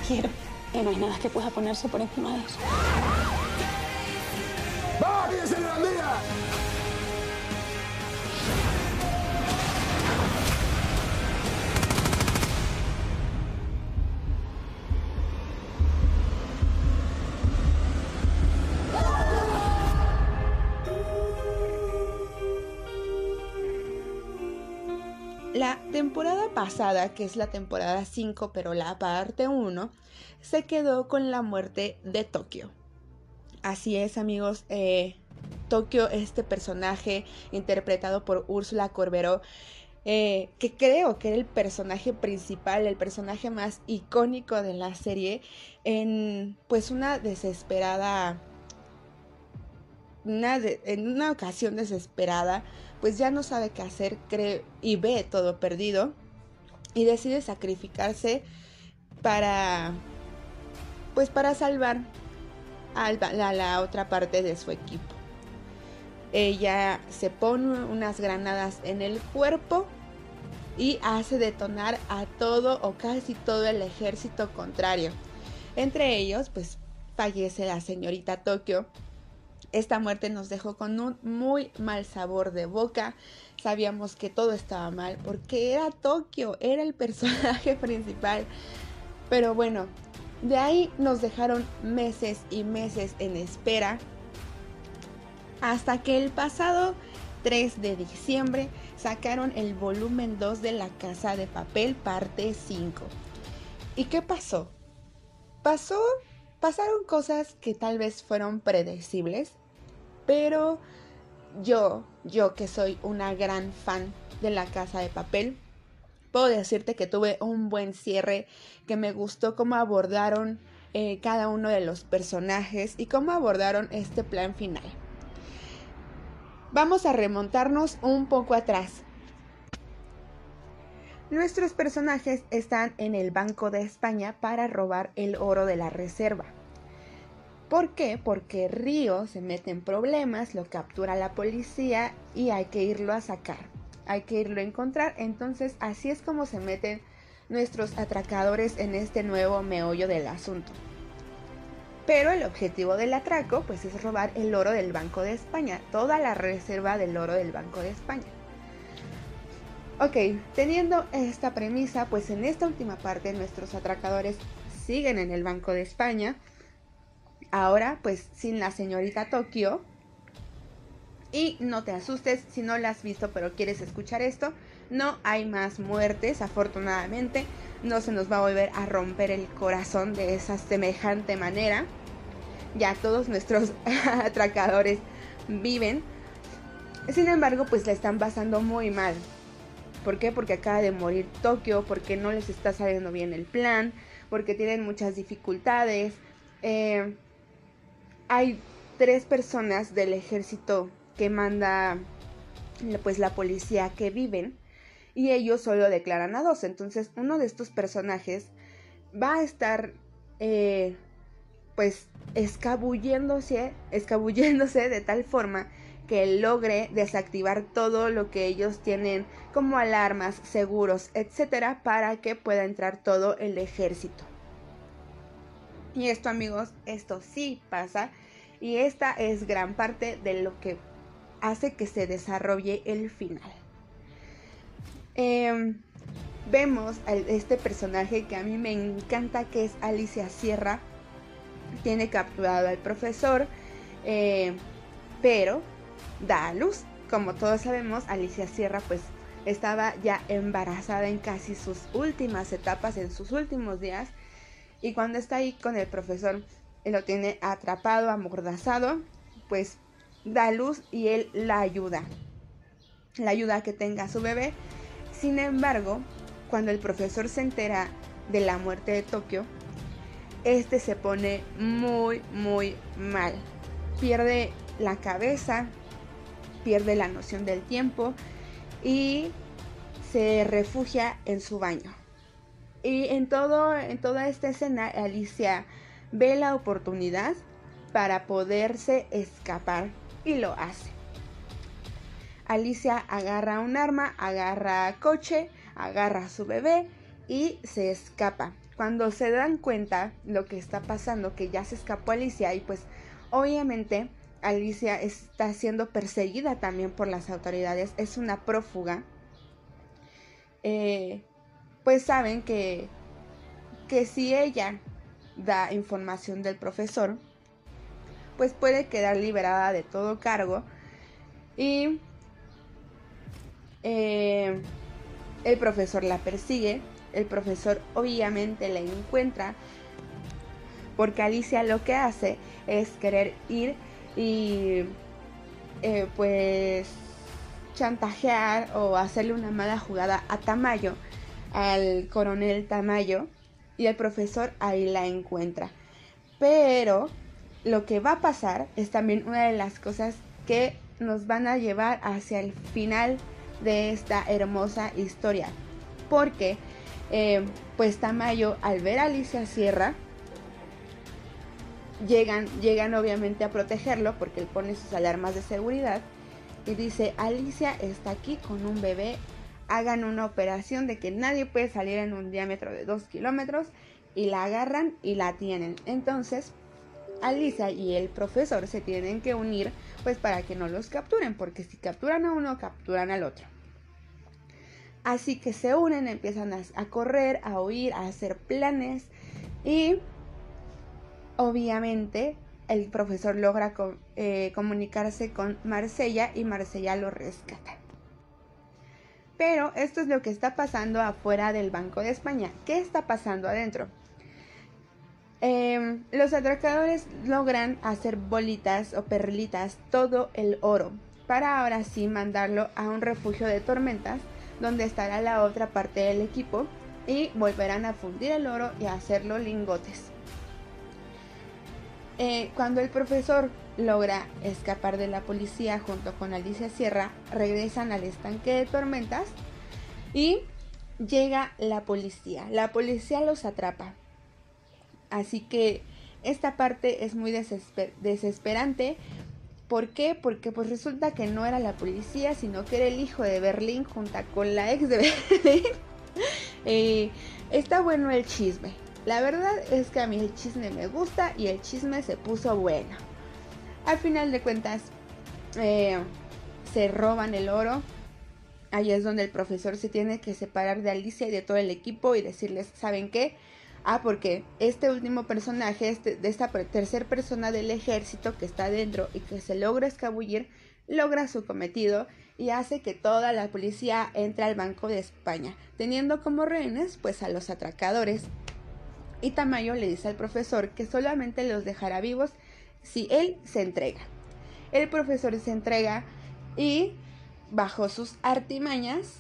Quiero. Y no hay nada que pueda ponerse por encima de eso. Que es la temporada 5, pero la parte 1, se quedó con la muerte de Tokio. Así es, amigos. Eh, Tokio, este personaje interpretado por Úrsula Corberó, eh, que creo que era el personaje principal, el personaje más icónico de la serie, en pues una desesperada, en una ocasión desesperada, pues ya no sabe qué hacer, cree y ve todo perdido y decide sacrificarse para, pues para salvar a la, a la otra parte de su equipo. Ella se pone unas granadas en el cuerpo y hace detonar a todo o casi todo el ejército contrario. Entre ellos, pues fallece la señorita Tokio. Esta muerte nos dejó con un muy mal sabor de boca. Sabíamos que todo estaba mal porque era Tokio, era el personaje (laughs) principal. Pero bueno, de ahí nos dejaron meses y meses en espera. Hasta que el pasado 3 de diciembre sacaron el volumen 2 de La Casa de Papel, parte 5. ¿Y qué pasó? Pasó, pasaron cosas que tal vez fueron predecibles, pero yo, yo que soy una gran fan de La Casa de Papel, puedo decirte que tuve un buen cierre, que me gustó cómo abordaron eh, cada uno de los personajes y cómo abordaron este plan final. Vamos a remontarnos un poco atrás. Nuestros personajes están en el Banco de España para robar el oro de la reserva. ¿Por qué? Porque Río se mete en problemas, lo captura la policía y hay que irlo a sacar. Hay que irlo a encontrar. Entonces así es como se meten nuestros atracadores en este nuevo meollo del asunto. Pero el objetivo del atraco pues es robar el oro del Banco de España, toda la reserva del oro del Banco de España. Ok, teniendo esta premisa, pues en esta última parte nuestros atracadores siguen en el Banco de España. Ahora, pues sin la señorita Tokio. Y no te asustes si no la has visto pero quieres escuchar esto. No hay más muertes, afortunadamente. No se nos va a volver a romper el corazón de esa semejante manera. Ya todos nuestros (laughs) atracadores viven. Sin embargo, pues la están pasando muy mal. ¿Por qué? Porque acaba de morir Tokio, porque no les está saliendo bien el plan, porque tienen muchas dificultades. Eh, hay tres personas del ejército que manda pues la policía que viven y ellos solo declaran a dos. Entonces uno de estos personajes va a estar eh, pues escabulléndose, escabulléndose de tal forma que logre desactivar todo lo que ellos tienen como alarmas, seguros, etcétera, para que pueda entrar todo el ejército. Y esto, amigos, esto sí pasa. Y esta es gran parte de lo que hace que se desarrolle el final. Eh, vemos a este personaje que a mí me encanta, que es Alicia Sierra. Tiene capturado al profesor, eh, pero da a luz. Como todos sabemos, Alicia Sierra pues estaba ya embarazada en casi sus últimas etapas, en sus últimos días. Y cuando está ahí con el profesor, él lo tiene atrapado, amordazado, pues da luz y él la ayuda. La ayuda a que tenga su bebé. Sin embargo, cuando el profesor se entera de la muerte de Tokio, este se pone muy, muy mal. Pierde la cabeza, pierde la noción del tiempo y se refugia en su baño. Y en, todo, en toda esta escena, Alicia ve la oportunidad para poderse escapar y lo hace. Alicia agarra un arma, agarra coche, agarra a su bebé y se escapa. Cuando se dan cuenta lo que está pasando, que ya se escapó Alicia y pues obviamente Alicia está siendo perseguida también por las autoridades, es una prófuga, eh, pues saben que, que si ella da información del profesor, pues puede quedar liberada de todo cargo y eh, el profesor la persigue, el profesor obviamente la encuentra, porque Alicia lo que hace es querer ir y eh, pues chantajear o hacerle una mala jugada a Tamayo, al coronel Tamayo, y el profesor ahí la encuentra. Pero lo que va a pasar es también una de las cosas que nos van a llevar hacia el final de esta hermosa historia. Porque, eh, pues Tamayo, al ver a Alicia Sierra, llegan, llegan obviamente a protegerlo porque él pone sus alarmas de seguridad y dice, Alicia está aquí con un bebé, hagan una operación de que nadie puede salir en un diámetro de 2 kilómetros y la agarran y la tienen. Entonces, Alicia y el profesor se tienen que unir pues para que no los capturen, porque si capturan a uno, capturan al otro. Así que se unen, empiezan a, correr, a huir, a hacer planes y obviamente el profesor logra eh, comunicarse con Marsella y Marsella lo rescata. Pero esto es lo que está pasando afuera del Banco de España. ¿Qué está pasando adentro? Em, los atracadores logran hacer bolitas o perlitas todo el oro para ahora sí mandarlo a un refugio de tormentas donde estará la otra parte del equipo y volverán a fundir el oro y a hacerlo lingotes. Eh, cuando el profesor logra escapar de la policía junto con Alicia Sierra, regresan al estanque de tormentas y llega la policía. La policía los atrapa. Así que esta parte es muy desesper- desesperante. ¿Por qué? Porque pues resulta que no era la policía, sino que era el hijo de Berlín junto con la ex de (laughs) Berlín. Eh, está bueno el chisme. La verdad es que a mí el chisme me gusta y el chisme se puso bueno. Al final de cuentas, eh, se roban el oro. Ahí es donde el profesor se tiene que separar de Alicia y de todo el equipo y decirles, ¿saben qué? Ah, porque este último personaje, este, de esta tercer persona del ejército que está dentro y que se logra escabullir, logra su cometido y hace que toda la policía entre al Banco de España, teniendo como rehenes pues a los atracadores. Y Tamayo le dice al profesor que solamente los dejará vivos si él se entrega. El profesor se entrega y bajo sus artimañas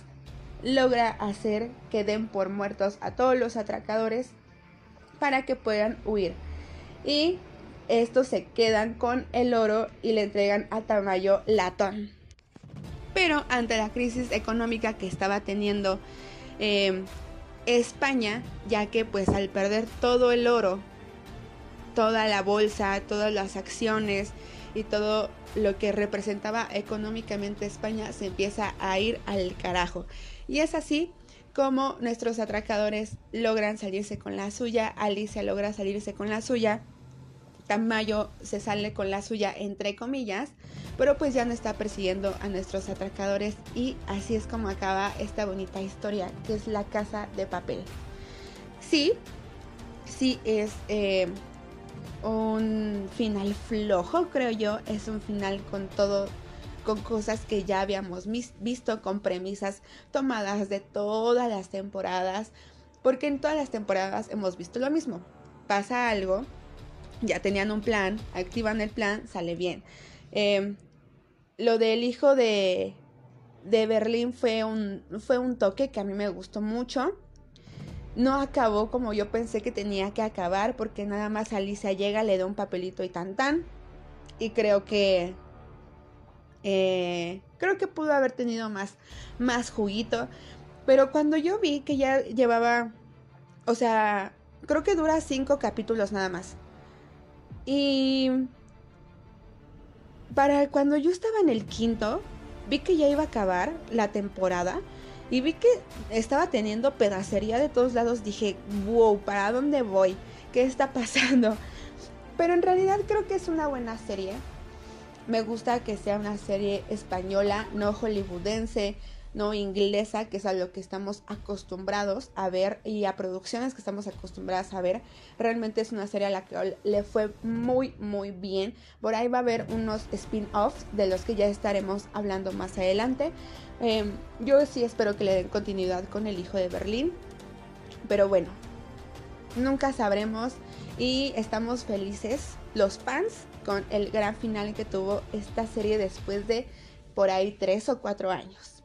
logra hacer que den por muertos a todos los atracadores para que puedan huir. Y estos se quedan con el oro y le entregan a Tamayo latón. Pero ante la crisis económica que estaba teniendo eh, España, ya que pues al perder todo el oro, toda la bolsa, todas las acciones y todo lo que representaba económicamente España se empieza a ir al carajo. Y es así como nuestros atracadores logran salirse con la suya, Alicia logra salirse con la suya, Tamayo se sale con la suya entre comillas, pero pues ya no está persiguiendo a nuestros atracadores y así es como acaba esta bonita historia que es la casa de papel. Sí, sí es eh, un final flojo, creo yo, es un final con todo con cosas que ya habíamos visto, con premisas tomadas de todas las temporadas, porque en todas las temporadas hemos visto lo mismo. Pasa algo, ya tenían un plan, activan el plan, sale bien. Eh, lo del hijo de, de Berlín fue un, fue un toque que a mí me gustó mucho. No acabó como yo pensé que tenía que acabar, porque nada más Alicia llega, le da un papelito y tan tan. Y creo que eh, creo que pudo haber tenido más, más juguito. Pero cuando yo vi que ya llevaba, o sea, creo que dura cinco capítulos nada más. Y para cuando yo estaba en el quinto, vi que ya iba a acabar la temporada. Y vi que estaba teniendo pedacería de todos lados. Dije, wow, ¿para dónde voy? ¿Qué está pasando? Pero en realidad creo que es una buena serie. Me gusta que sea una serie española, no hollywoodense, no inglesa, que es a lo que estamos acostumbrados a ver y a producciones que estamos acostumbradas a ver. Realmente es una serie a la que le fue muy, muy bien. Por ahí va a haber unos spin-offs de los que ya estaremos hablando más adelante. Eh, yo sí espero que le den continuidad con el hijo de Berlín. Pero bueno, nunca sabremos y estamos felices los fans con el gran final que tuvo esta serie después de por ahí tres o cuatro años.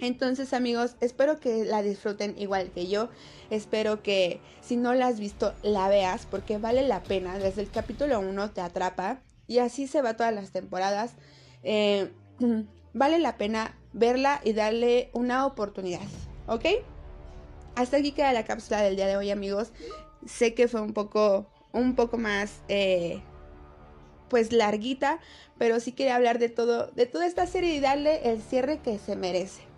Entonces amigos, espero que la disfruten igual que yo. Espero que si no la has visto, la veas porque vale la pena. Desde el capítulo 1 te atrapa y así se va todas las temporadas. Eh, (clears throat) vale la pena verla y darle una oportunidad, ¿ok? Hasta aquí queda la cápsula del día de hoy amigos. Sé que fue un poco, un poco más... Eh, pues larguita, pero sí quería hablar de todo, de toda esta serie y darle el cierre que se merece.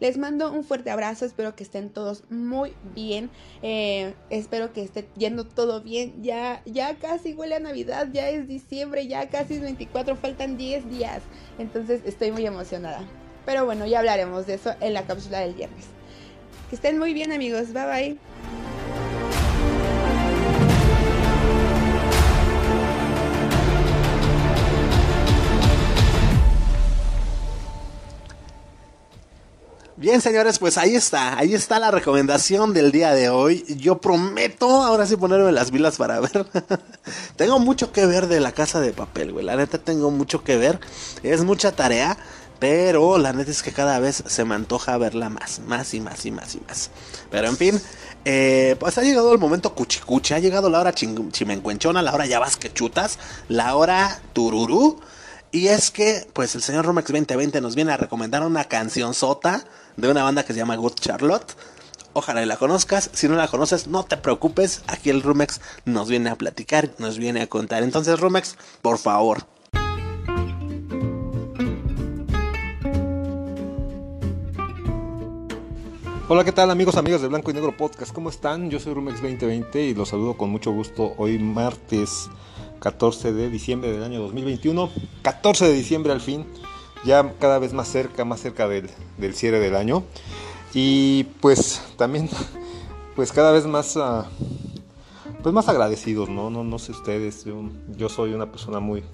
Les mando un fuerte abrazo, espero que estén todos muy bien, eh, espero que esté yendo todo bien, ya, ya casi huele a Navidad, ya es diciembre, ya casi es 24, faltan 10 días, entonces estoy muy emocionada. Pero bueno, ya hablaremos de eso en la cápsula del viernes. Que estén muy bien amigos, bye bye. Bien, señores, pues ahí está, ahí está la recomendación del día de hoy. Yo prometo ahora sí ponerme las vilas para ver. (laughs) tengo mucho que ver de la casa de papel, güey. La neta tengo mucho que ver. Es mucha tarea, pero la neta es que cada vez se me antoja verla más, más y más y más y más. Pero en fin, eh, pues ha llegado el momento cuchicuchi, ha llegado la hora chimencuenchona, la hora ya vas que chutas, la hora tururú. Y es que, pues el señor Romex 2020 nos viene a recomendar una canción sota de una banda que se llama Good Charlotte. Ojalá y la conozcas. Si no la conoces, no te preocupes. Aquí el Rumex nos viene a platicar, nos viene a contar. Entonces, Rumex, por favor. Hola, ¿qué tal amigos, amigas de Blanco y Negro Podcast? ¿Cómo están? Yo soy Rumex 2020 y los saludo con mucho gusto hoy martes 14 de diciembre del año 2021. 14 de diciembre al fin ya cada vez más cerca, más cerca del, cierre del año. Y pues también, pues cada vez más, uh, pues más agradecidos, ¿no? No, no sé ustedes, yo, soy una persona muy,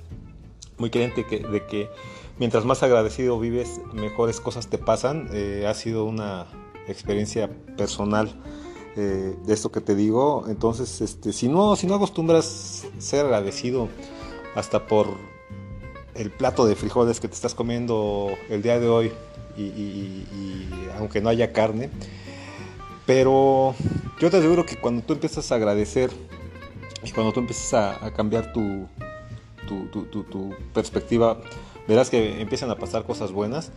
muy creyente que, de que mientras más agradecido vives, mejores cosas te pasan. Eh, ha sido una experiencia personal. Eh, de esto que te digo entonces este si no si no acostumbras ser agradecido hasta por el plato de frijoles que te estás comiendo el día de hoy y, aunque no haya carne. Pero yo te aseguro que cuando tú empiezas a agradecer y cuando tú empiezas a, cambiar tu, tu, perspectiva, verás que empiezan a pasar cosas buenas.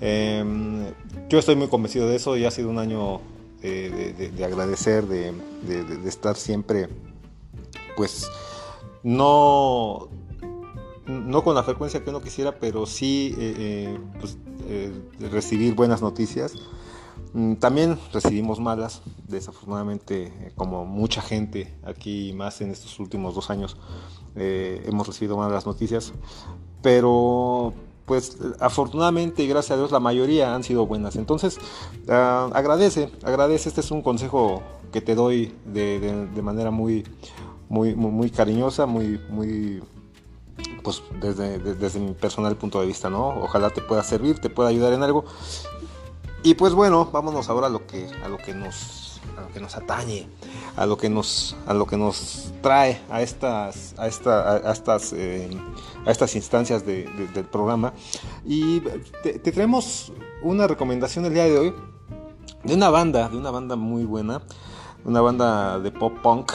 Em, yo estoy muy convencido de eso y ha sido un año de, de agradecer, de, estar siempre, pues, no no con la frecuencia que uno quisiera, pero sí eh, eh, pues, eh, recibir buenas noticias. Mm, también recibimos malas, desafortunadamente, como mucha gente aquí, más en estos últimos dos años, hemos recibido malas noticias, pero pues afortunadamente y gracias a Dios la mayoría han sido buenas. Entonces, ah, agradece, agradece, este es un consejo que te doy de, manera muy, muy, muy, muy cariñosa, muy, muy pues desde, desde, mi personal punto de vista, ¿no? Ojalá te pueda servir, te pueda ayudar en algo. Y pues bueno, vámonos ahora a lo que, a lo que nos, a lo que nos atañe, a lo que nos, a lo que nos trae a estas, a esta, a estas, eh, a estas instancias del programa. Y te, traemos una recomendación el día de hoy de una banda, de una banda muy buena, una banda de pop punk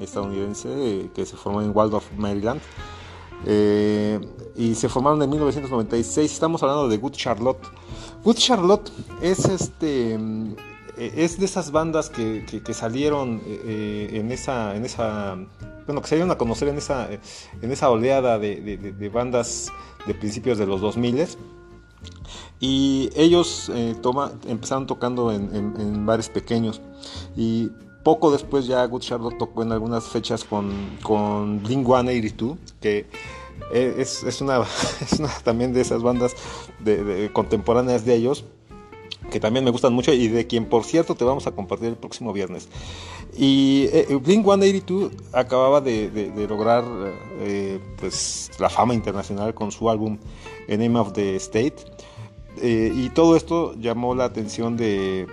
estadounidense eh, que se formó en Waldorf, Maryland. Eh, y se formaron en 1996. Estamos hablando de Good Charlotte. Good Charlotte es este mm, es de esas bandas que, salieron eh, en esa en esa bueno que salieron a conocer en esa en esa oleada de, bandas de principios de los 2000 y ellos eh, toma, empezaron tocando en, en, bares pequeños y poco después ya Good Charlotte tocó en algunas fechas con, con Blink 182, que eh, es, (laughs) es, una, también de esas bandas de, contemporáneas de ellos, que también me gustan mucho y de quien por cierto te vamos a compartir el próximo viernes. Y eh, eh, Blink 182 acababa de, de, lograr pues, la fama internacional con su álbum Name of the State. Eh, y todo esto llamó la atención de,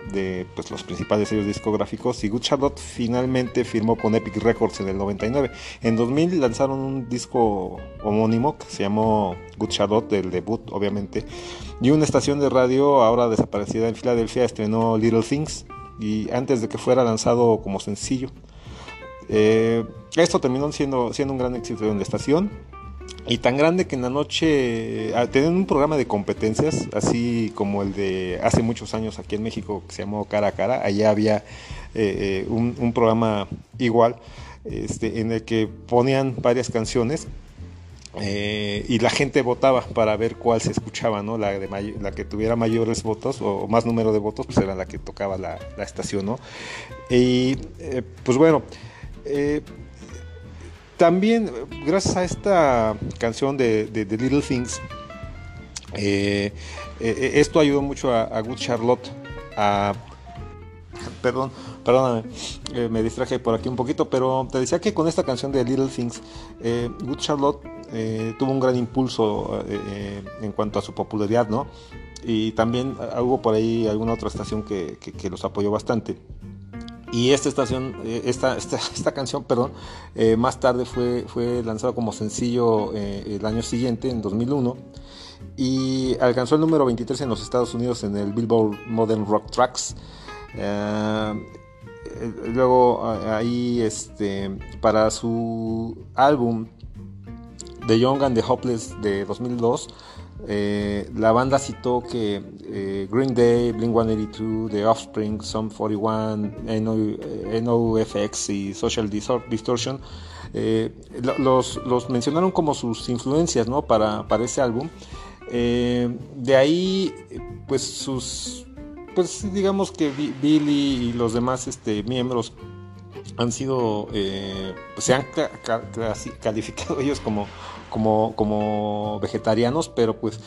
pues, los principales sellos discográficos y Good finalmente firmó con Epic Records en el 99. En 2000 lanzaron un disco homónimo que se llamó Good Charlotte, el debut obviamente, y una estación de radio ahora desaparecida en Filadelfia estrenó Little Things y antes de que fuera lanzado como sencillo. Eh, esto terminó siendo, siendo un gran éxito en la estación y tan grande que en la noche ah, tenían un programa de competencias, así como el de hace muchos años aquí en México que se llamó Cara a Cara. Allá había eh, eh, un, programa igual, este, en el que ponían varias canciones eh, y la gente votaba para ver cuál se escuchaba, ¿no? La, de la que tuviera mayores votos o más número de votos, pues era la que tocaba la, la estación, ¿no? Y pues bueno, también gracias a esta canción de, Little Things, eh, eh, esto ayudó mucho a, Good Charlotte a perdón, perdóname, eh, me distraje por aquí un poquito, pero te decía que con esta canción de Little Things, eh, Good Charlotte eh, tuvo un gran impulso eh, eh, en cuanto a su popularidad, ¿no? Y también ah, hubo por ahí alguna otra estación que los apoyó bastante. Y esta estación, eh, esta, (laughs) esta, esta canción, perdón, eh, más tarde fue, fue lanzada como sencillo eh, el año siguiente, en 2001, y alcanzó el número 23 en los Estados Unidos en el Billboard Modern Rock Tracks. Luego ahí, este, para su álbum The Young and the Hopeless de 2002, eh, la banda citó que eh, Green Day, Blink 182, The Offspring, Sum 41, NO, eh, NOFX y Social Distor- Distortion lo- los, los mencionaron como sus influencias ¿no? para, para ese álbum. De ahí, pues sus, pues digamos que Bi- Billy y los demás este, miembros han sido, se han calificado ellos como, como, como vegetarianos, pero pues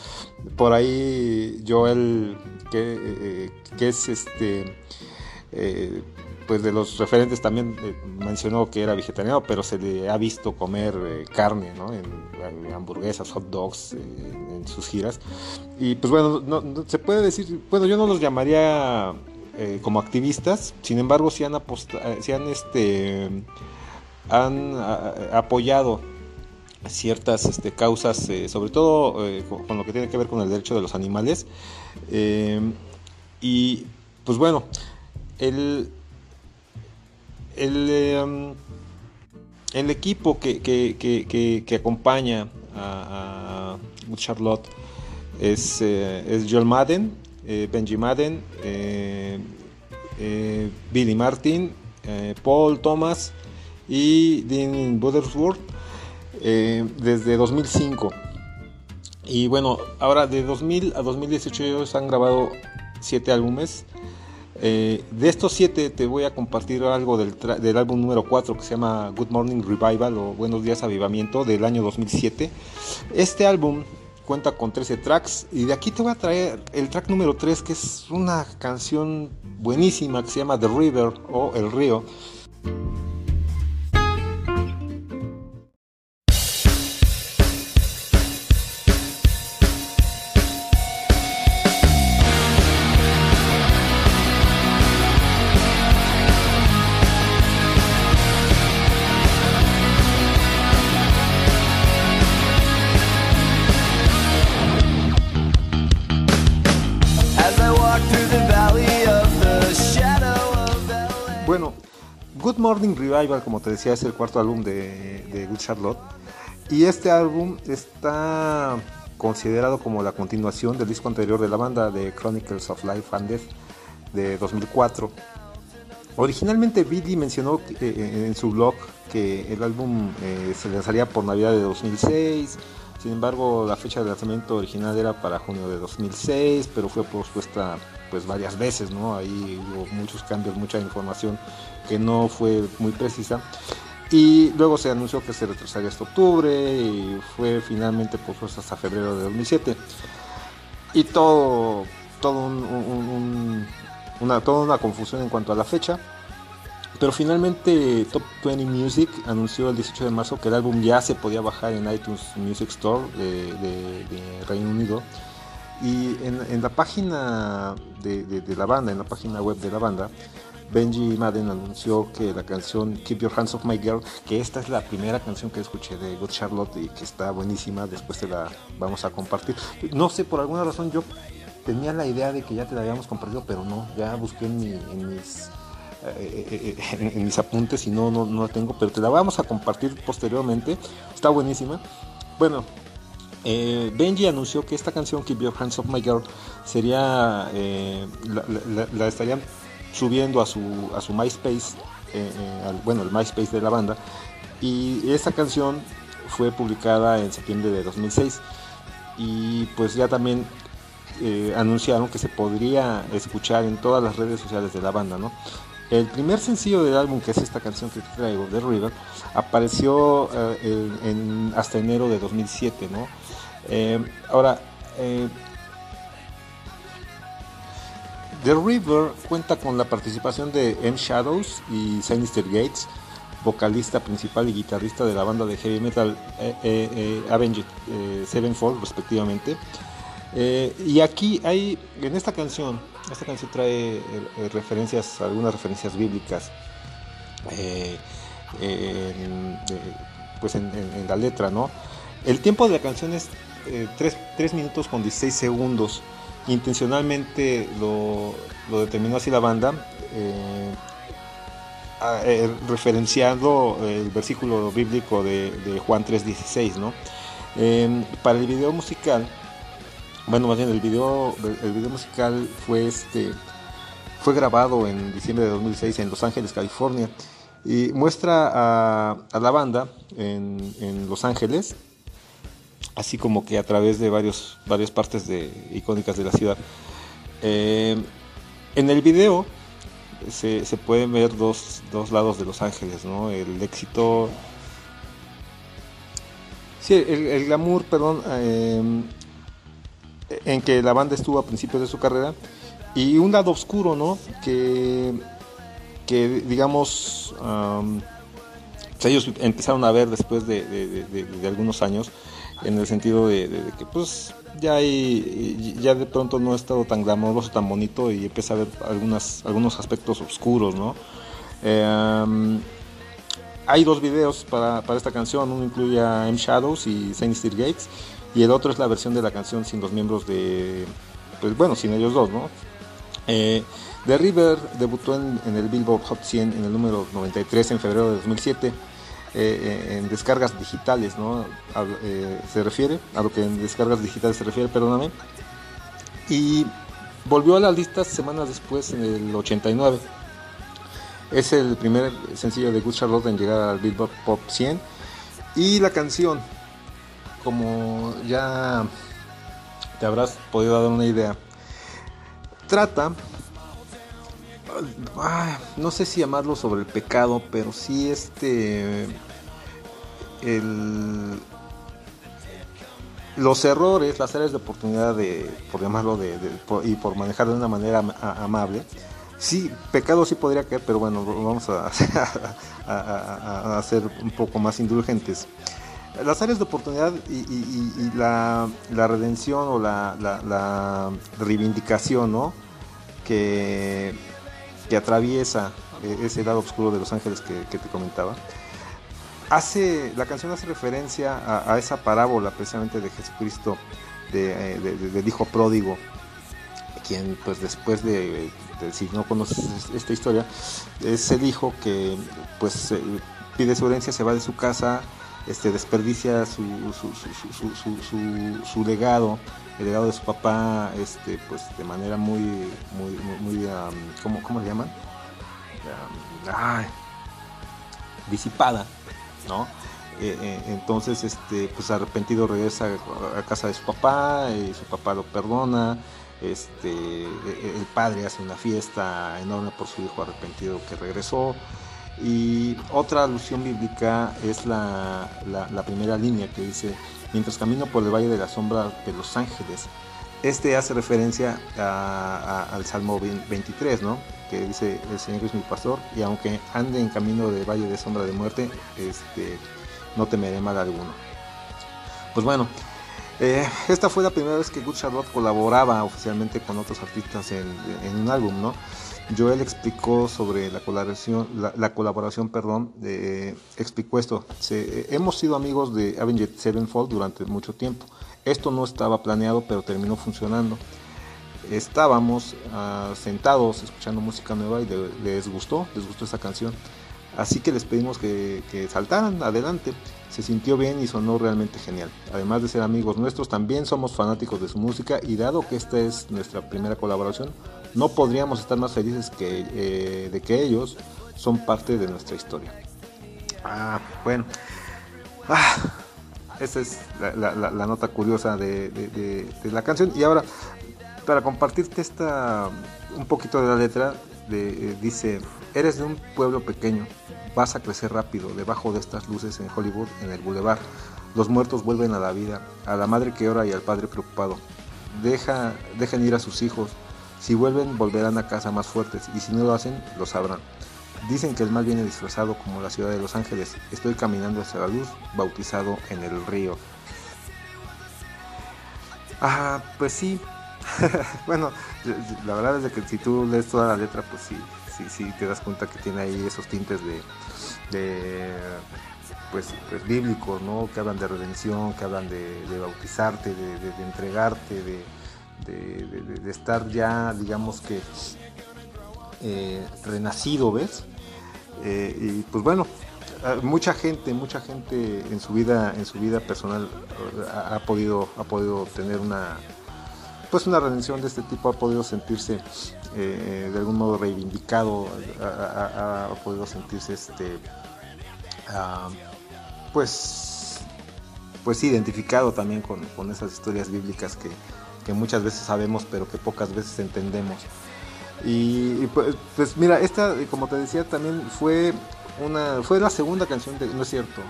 por ahí Joel, que, eh, que es este, eh, pues de los referentes también eh, mencionó que era vegetariano, pero se le ha visto comer eh, carne, ¿no? En, hamburguesas, hot dogs, eh, en sus giras. Y pues bueno, no- se puede decir, bueno, yo no los llamaría eh, como activistas, sin embargo, sí han, aposta- eh, sí han, este, han apoyado ciertas este, causas, eh, sobre todo eh, con, lo que tiene que ver con el derecho de los animales. Eh, y pues bueno, el, el, equipo que, acompaña a, Charlotte es, Joel Madden, Benji Madden, Billy Martin, Paul Thomas y Dean Buttersworth eh, desde 2005. Y bueno, ahora de 2000 a 2018 ellos han grabado siete álbumes. Eh, de estos siete te voy a compartir algo del, del álbum número 4 que se llama Good Morning Revival o Buenos Días Avivamiento del año 2007. Este álbum cuenta con 13 tracks y de aquí te voy a traer el track número 3 que es una canción buenísima que se llama The River o El Río. Morning Revival, como te decía, es el cuarto álbum de, de Good Charlotte. Y este álbum está considerado como la continuación del disco anterior de la banda, de Chronicles of Life and Death, de 2004. Originalmente Billy mencionó que, eh, en su blog que el álbum eh, se lanzaría por Navidad de 2006. Sin embargo, la fecha de lanzamiento original era para junio de 2006, pero fue pospuesta pues varias veces, ¿no? Ahí hubo muchos cambios, mucha información que no fue muy precisa. Y luego se anunció que se retrasaría hasta octubre y fue finalmente pospuesta hasta febrero de 2007. Y todo, todo un- un- un- una, toda una confusión en cuanto a la fecha. Pero finalmente Top 20 Music anunció el 18 de marzo que el álbum ya se podía bajar en iTunes Music Store de, de- de Reino Unido. Y en, en la página de- de la banda, en la página web de la banda, Benji Madden anunció que la canción Keep Your Hands Off My Girl, que esta es la primera canción que escuché de Good Charlotte y que está buenísima, después te la vamos a compartir. No sé, por alguna razón yo tenía la idea de que ya te la habíamos compartido, pero no, ya busqué en, mi- en mis eh, eh, eh, en, mis apuntes y no, no, no la tengo, pero te la vamos a compartir posteriormente. Está buenísima. Bueno, Benji anunció que esta canción, Keep Your Hands Off My Girl, sería, la, la- la estarían subiendo a su, a su MySpace, eh, eh, bueno, el MySpace de la banda. Y esta canción fue publicada en septiembre de 2006 y pues ya también eh, anunciaron que se podría escuchar en todas las redes sociales de la banda, ¿no? El primer sencillo del álbum, que es esta canción que traigo, The River, apareció hasta enero de 2007, ¿no? Ahora, The River cuenta con la participación de M. Shadows y Sinister Gates, vocalista principal y guitarrista de la banda de heavy metal eh, eh, eh, Avenged eh, Sevenfold, respectivamente. Eh, y aquí hay, en esta canción, esta canción trae referencias, algunas referencias bíblicas, pues en, en- en la letra, ¿no? El tiempo de la canción es 3, minutos con 16 segundos. Intencionalmente lo, lo determinó así la banda, eh, eh, referenciando el versículo bíblico de, Juan 3.16, ¿no? Eh, para el video musical, bueno, más bien el video, el video musical fue este fue grabado en diciembre de 2006 en Los Ángeles, California, y muestra a, a la banda en, en Los Ángeles, así como que a través de varios, varias partes de, icónicas de la ciudad. Eh, en el video se, se pueden ver dos, dos lados de Los Ángeles, ¿no? El éxito... Sí, el, glamour, perdón, eh, en que la banda estuvo a principios de su carrera y un lado oscuro, ¿no? Que, que digamos, pues ellos empezaron a ver después de, de, de, de algunos años, en el sentido de, que pues ya hay, ya de pronto no ha estado tan glamoroso, tan bonito y empieza a ver algunas, algunos aspectos oscuros, ¿no? Eh, hay dos videos para, para, esta canción, uno incluye a M Shadows y Sinister Gates y el otro es la versión de la canción sin los miembros de, pues bueno, sin ellos dos, ¿no? Eh, The River debutó en, en, el Billboard Hot 100 en el número 93 en febrero de 2007 eh, en descargas digitales, ¿no? Eh, se refiere a lo que en descargas digitales se refiere, perdóname. Y volvió a las listas semanas después, en el 89. Es el primer sencillo de Good Charlotte en llegar al Billboard Pop 100. Y la canción, como ya te habrás podido dar una idea, trata, no sé si llamarlo sobre el pecado, pero sí este, el, los errores, las áreas de oportunidad de, por llamarlo de, y por manejar de una manera am amable. Sí, pecado sí podría caer, pero bueno, vamos a, (laughs) a, ser un poco más indulgentes las áreas de oportunidad y la, la, redención o la, la, la, reivindicación ¿no? que, que atraviesa ese lado oscuro de Los Ángeles que, te comentaba. Hace, la canción hace referencia a, esa parábola precisamente de Jesucristo, de, de, de, del hijo pródigo, quien pues después de, si no conoces esta historia, es el hijo que pues pide su herencia, se va de su casa, este, desperdicia su, su, su, su, legado, el legado de su papá, este, pues de manera muy, muy, muy, muy ¿cómo, ¿cómo, le llaman? Ay, disipada, ¿no? Eh, eh, entonces, este, pues arrepentido regresa a casa de su papá y su papá lo perdona. Este, el padre hace una fiesta enorme por su hijo arrepentido que regresó. Y otra alusión bíblica es la, la, la, primera línea que dice, mientras camino por el valle de la sombra de los ángeles. Este hace referencia al Salmo 23, ¿no? que dice, el Señor es mi pastor y aunque ande en camino de valle de sombra de muerte, este, no temeré mal alguno. Pues bueno, eh, esta fue la primera vez que Good Charlotte colaboraba oficialmente con otros artistas en, en un álbum, ¿no? Joel explicó sobre la colaboración, la, la colaboración, perdón, eh, explicó esto. Se, eh, hemos sido amigos de Avenged Sevenfold durante mucho tiempo. Esto no estaba planeado, pero terminó funcionando. Estábamos uh, sentados escuchando música nueva y de, les gustó, les gustó esta canción. Así que les pedimos que, que, saltaran adelante. Se sintió bien y sonó realmente genial. Además de ser amigos nuestros, también somos fanáticos de su música y dado que esta es nuestra primera colaboración, no podríamos estar más felices que, eh, de que ellos son parte de nuestra historia. Ah, bueno. Ah, esa es la, nota curiosa de, la canción. Y ahora, para compartirte esta un poquito de la letra, eh, dice, eres de un pueblo pequeño, vas a crecer rápido debajo de estas luces en Hollywood, en el boulevard. Los muertos vuelven a la vida, a la madre que ora y al padre preocupado. Deja, dejan ir a sus hijos. Si vuelven, volverán a casa más fuertes, y si no lo hacen, lo sabrán. Dicen que el mal viene disfrazado como la ciudad de Los Ángeles. Estoy caminando hacia la luz, bautizado en el río. Ah, pues sí. (laughs) bueno, la verdad es que si tú lees toda la letra, pues sí, sí, sí te das cuenta que tiene ahí esos tintes de, de pues, pues bíblicos, ¿no? Que hablan de redención, que hablan de, de bautizarte, de- de entregarte, de, de- estar ya, digamos que eh, renacido, ¿ves? Eh, y pues bueno, mucha gente, mucha gente en su vida, en su vida personal eh, ha, podido, ha podido tener una, pues una redención de este tipo, ha podido sentirse de algún modo reivindicado, ha podido sentirse este, ah, pues, pues identificado también con, con esas historias bíblicas que, que muchas veces sabemos, pero que pocas veces entendemos. Y, y, pues, pues mira, esta, como te decía, también fue una fue la segunda canción de, no es cierto.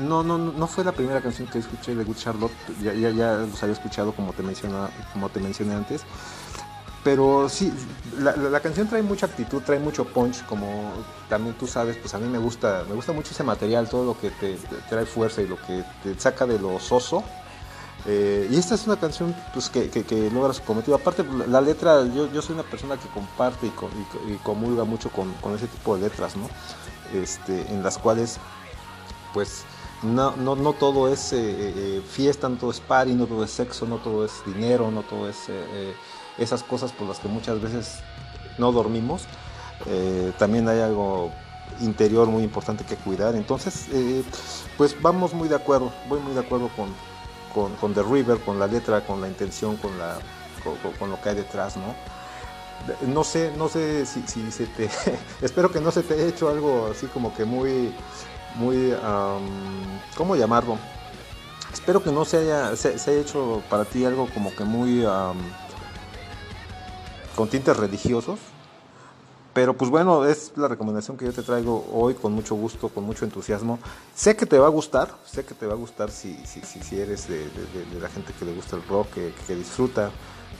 No, no, no fue la primera canción que escuché de Good Charlotte, ya, ya, ya los había escuchado como te menciona, como te mencioné antes. Pero sí, la, la- la canción trae mucha actitud, trae mucho punch, como también tú sabes, pues a mí me gusta, me gusta mucho ese material, todo lo que te, te trae fuerza y lo que te saca de lo soso. Eh, y esta es una canción pues, que, que- logra su cometido. Aparte, la, la letra, yo, soy una persona que comparte y, co- comulga mucho con, ese tipo de letras, ¿no? Este, en las cuales, pues, no, no, no todo es eh, eh, fiesta, no todo es party, no todo es sexo, no todo es dinero, no todo es esas cosas por las que muchas veces no dormimos. También hay algo interior muy importante que cuidar. Entonces, pues vamos muy de acuerdo, voy muy de acuerdo con, con, The River, con la letra, con la intención, con, la, con, lo que hay detrás, ¿no? No sé, no sé si, si se te... (laughs) espero que no se te haya hecho algo así como que muy, muy... am, ¿Cómo llamarlo? Espero que no se haya, se, haya hecho para ti algo como que muy... am, con tintes religiosos. Pero pues bueno, es la recomendación que yo te traigo hoy con mucho gusto, con mucho entusiasmo. Sé que te va a gustar, sé que te va a gustar si, si, si, eres de, de- la gente que le gusta el rock, que, disfruta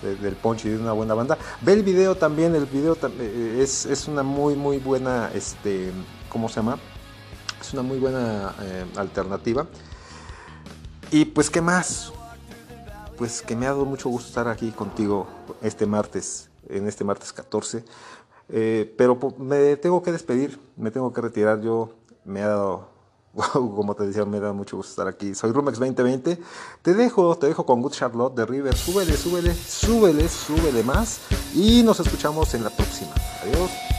de- del punch y de una buena banda. Ve el video también, el video tam- eh, es, es una muy, muy buena, este, ¿cómo se llama? Es una muy buena eh, alternativa. Y pues, ¿qué más? Pues que me ha dado mucho gusto estar aquí contigo este martes, en este martes 14. Eh, pero me tengo que despedir, me tengo que retirar. Yo me ha dado, (laughs) como te decía, me da mucho gusto estar aquí. Soy Rumex 2020. Te dejo, te dejo con Good Charlotte de River. Súbele, súbele, súbele, súbele más. Y nos escuchamos en la próxima. Adiós.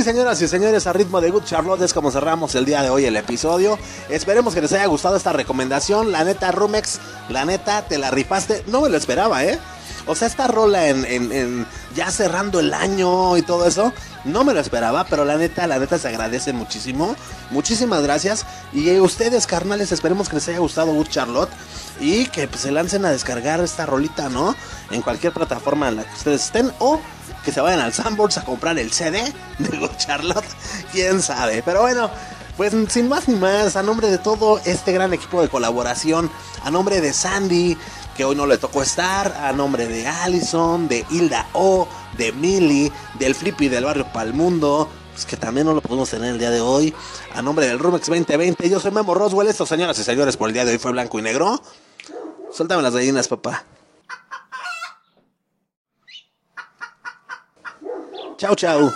Así, señoras y señores, a ritmo de Good Charlotte es como cerramos el día de hoy el episodio. Esperemos que les haya gustado esta recomendación. La neta, Rumex, la neta, te la rifaste. No me lo esperaba, ¿eh? O sea, esta rola en, en- ya cerrando el año y todo eso, no me lo esperaba, pero la neta, la neta se agradece muchísimo. Muchísimas gracias. Y ustedes, carnales, esperemos que les haya gustado Good Charlotte y que pues, se lancen a descargar esta rolita, ¿no? En cualquier plataforma en la que ustedes estén o que se vayan al Sanborns a comprar el CD de Charlotte, quién sabe. Pero bueno, pues sin más ni más, a nombre de todo este gran equipo de colaboración, a nombre de Sandy, que hoy no le tocó estar, a nombre de Allison, de Hilda O, de Millie, del Flippy del barrio Palmundo, pues que también no lo podemos tener el día de hoy, a nombre del Rumex 2020, yo soy Memo Roswell, esto señoras y señores por el día de hoy fue blanco y negro. Suéltame las gallinas, papá. Chau, chau.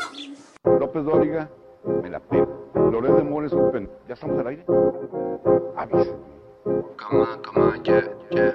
López Dóriga, me la pego. Loret de Mores, un pen. ¿Ya estamos al aire? Avisa. Come on, come on, yeah, yeah,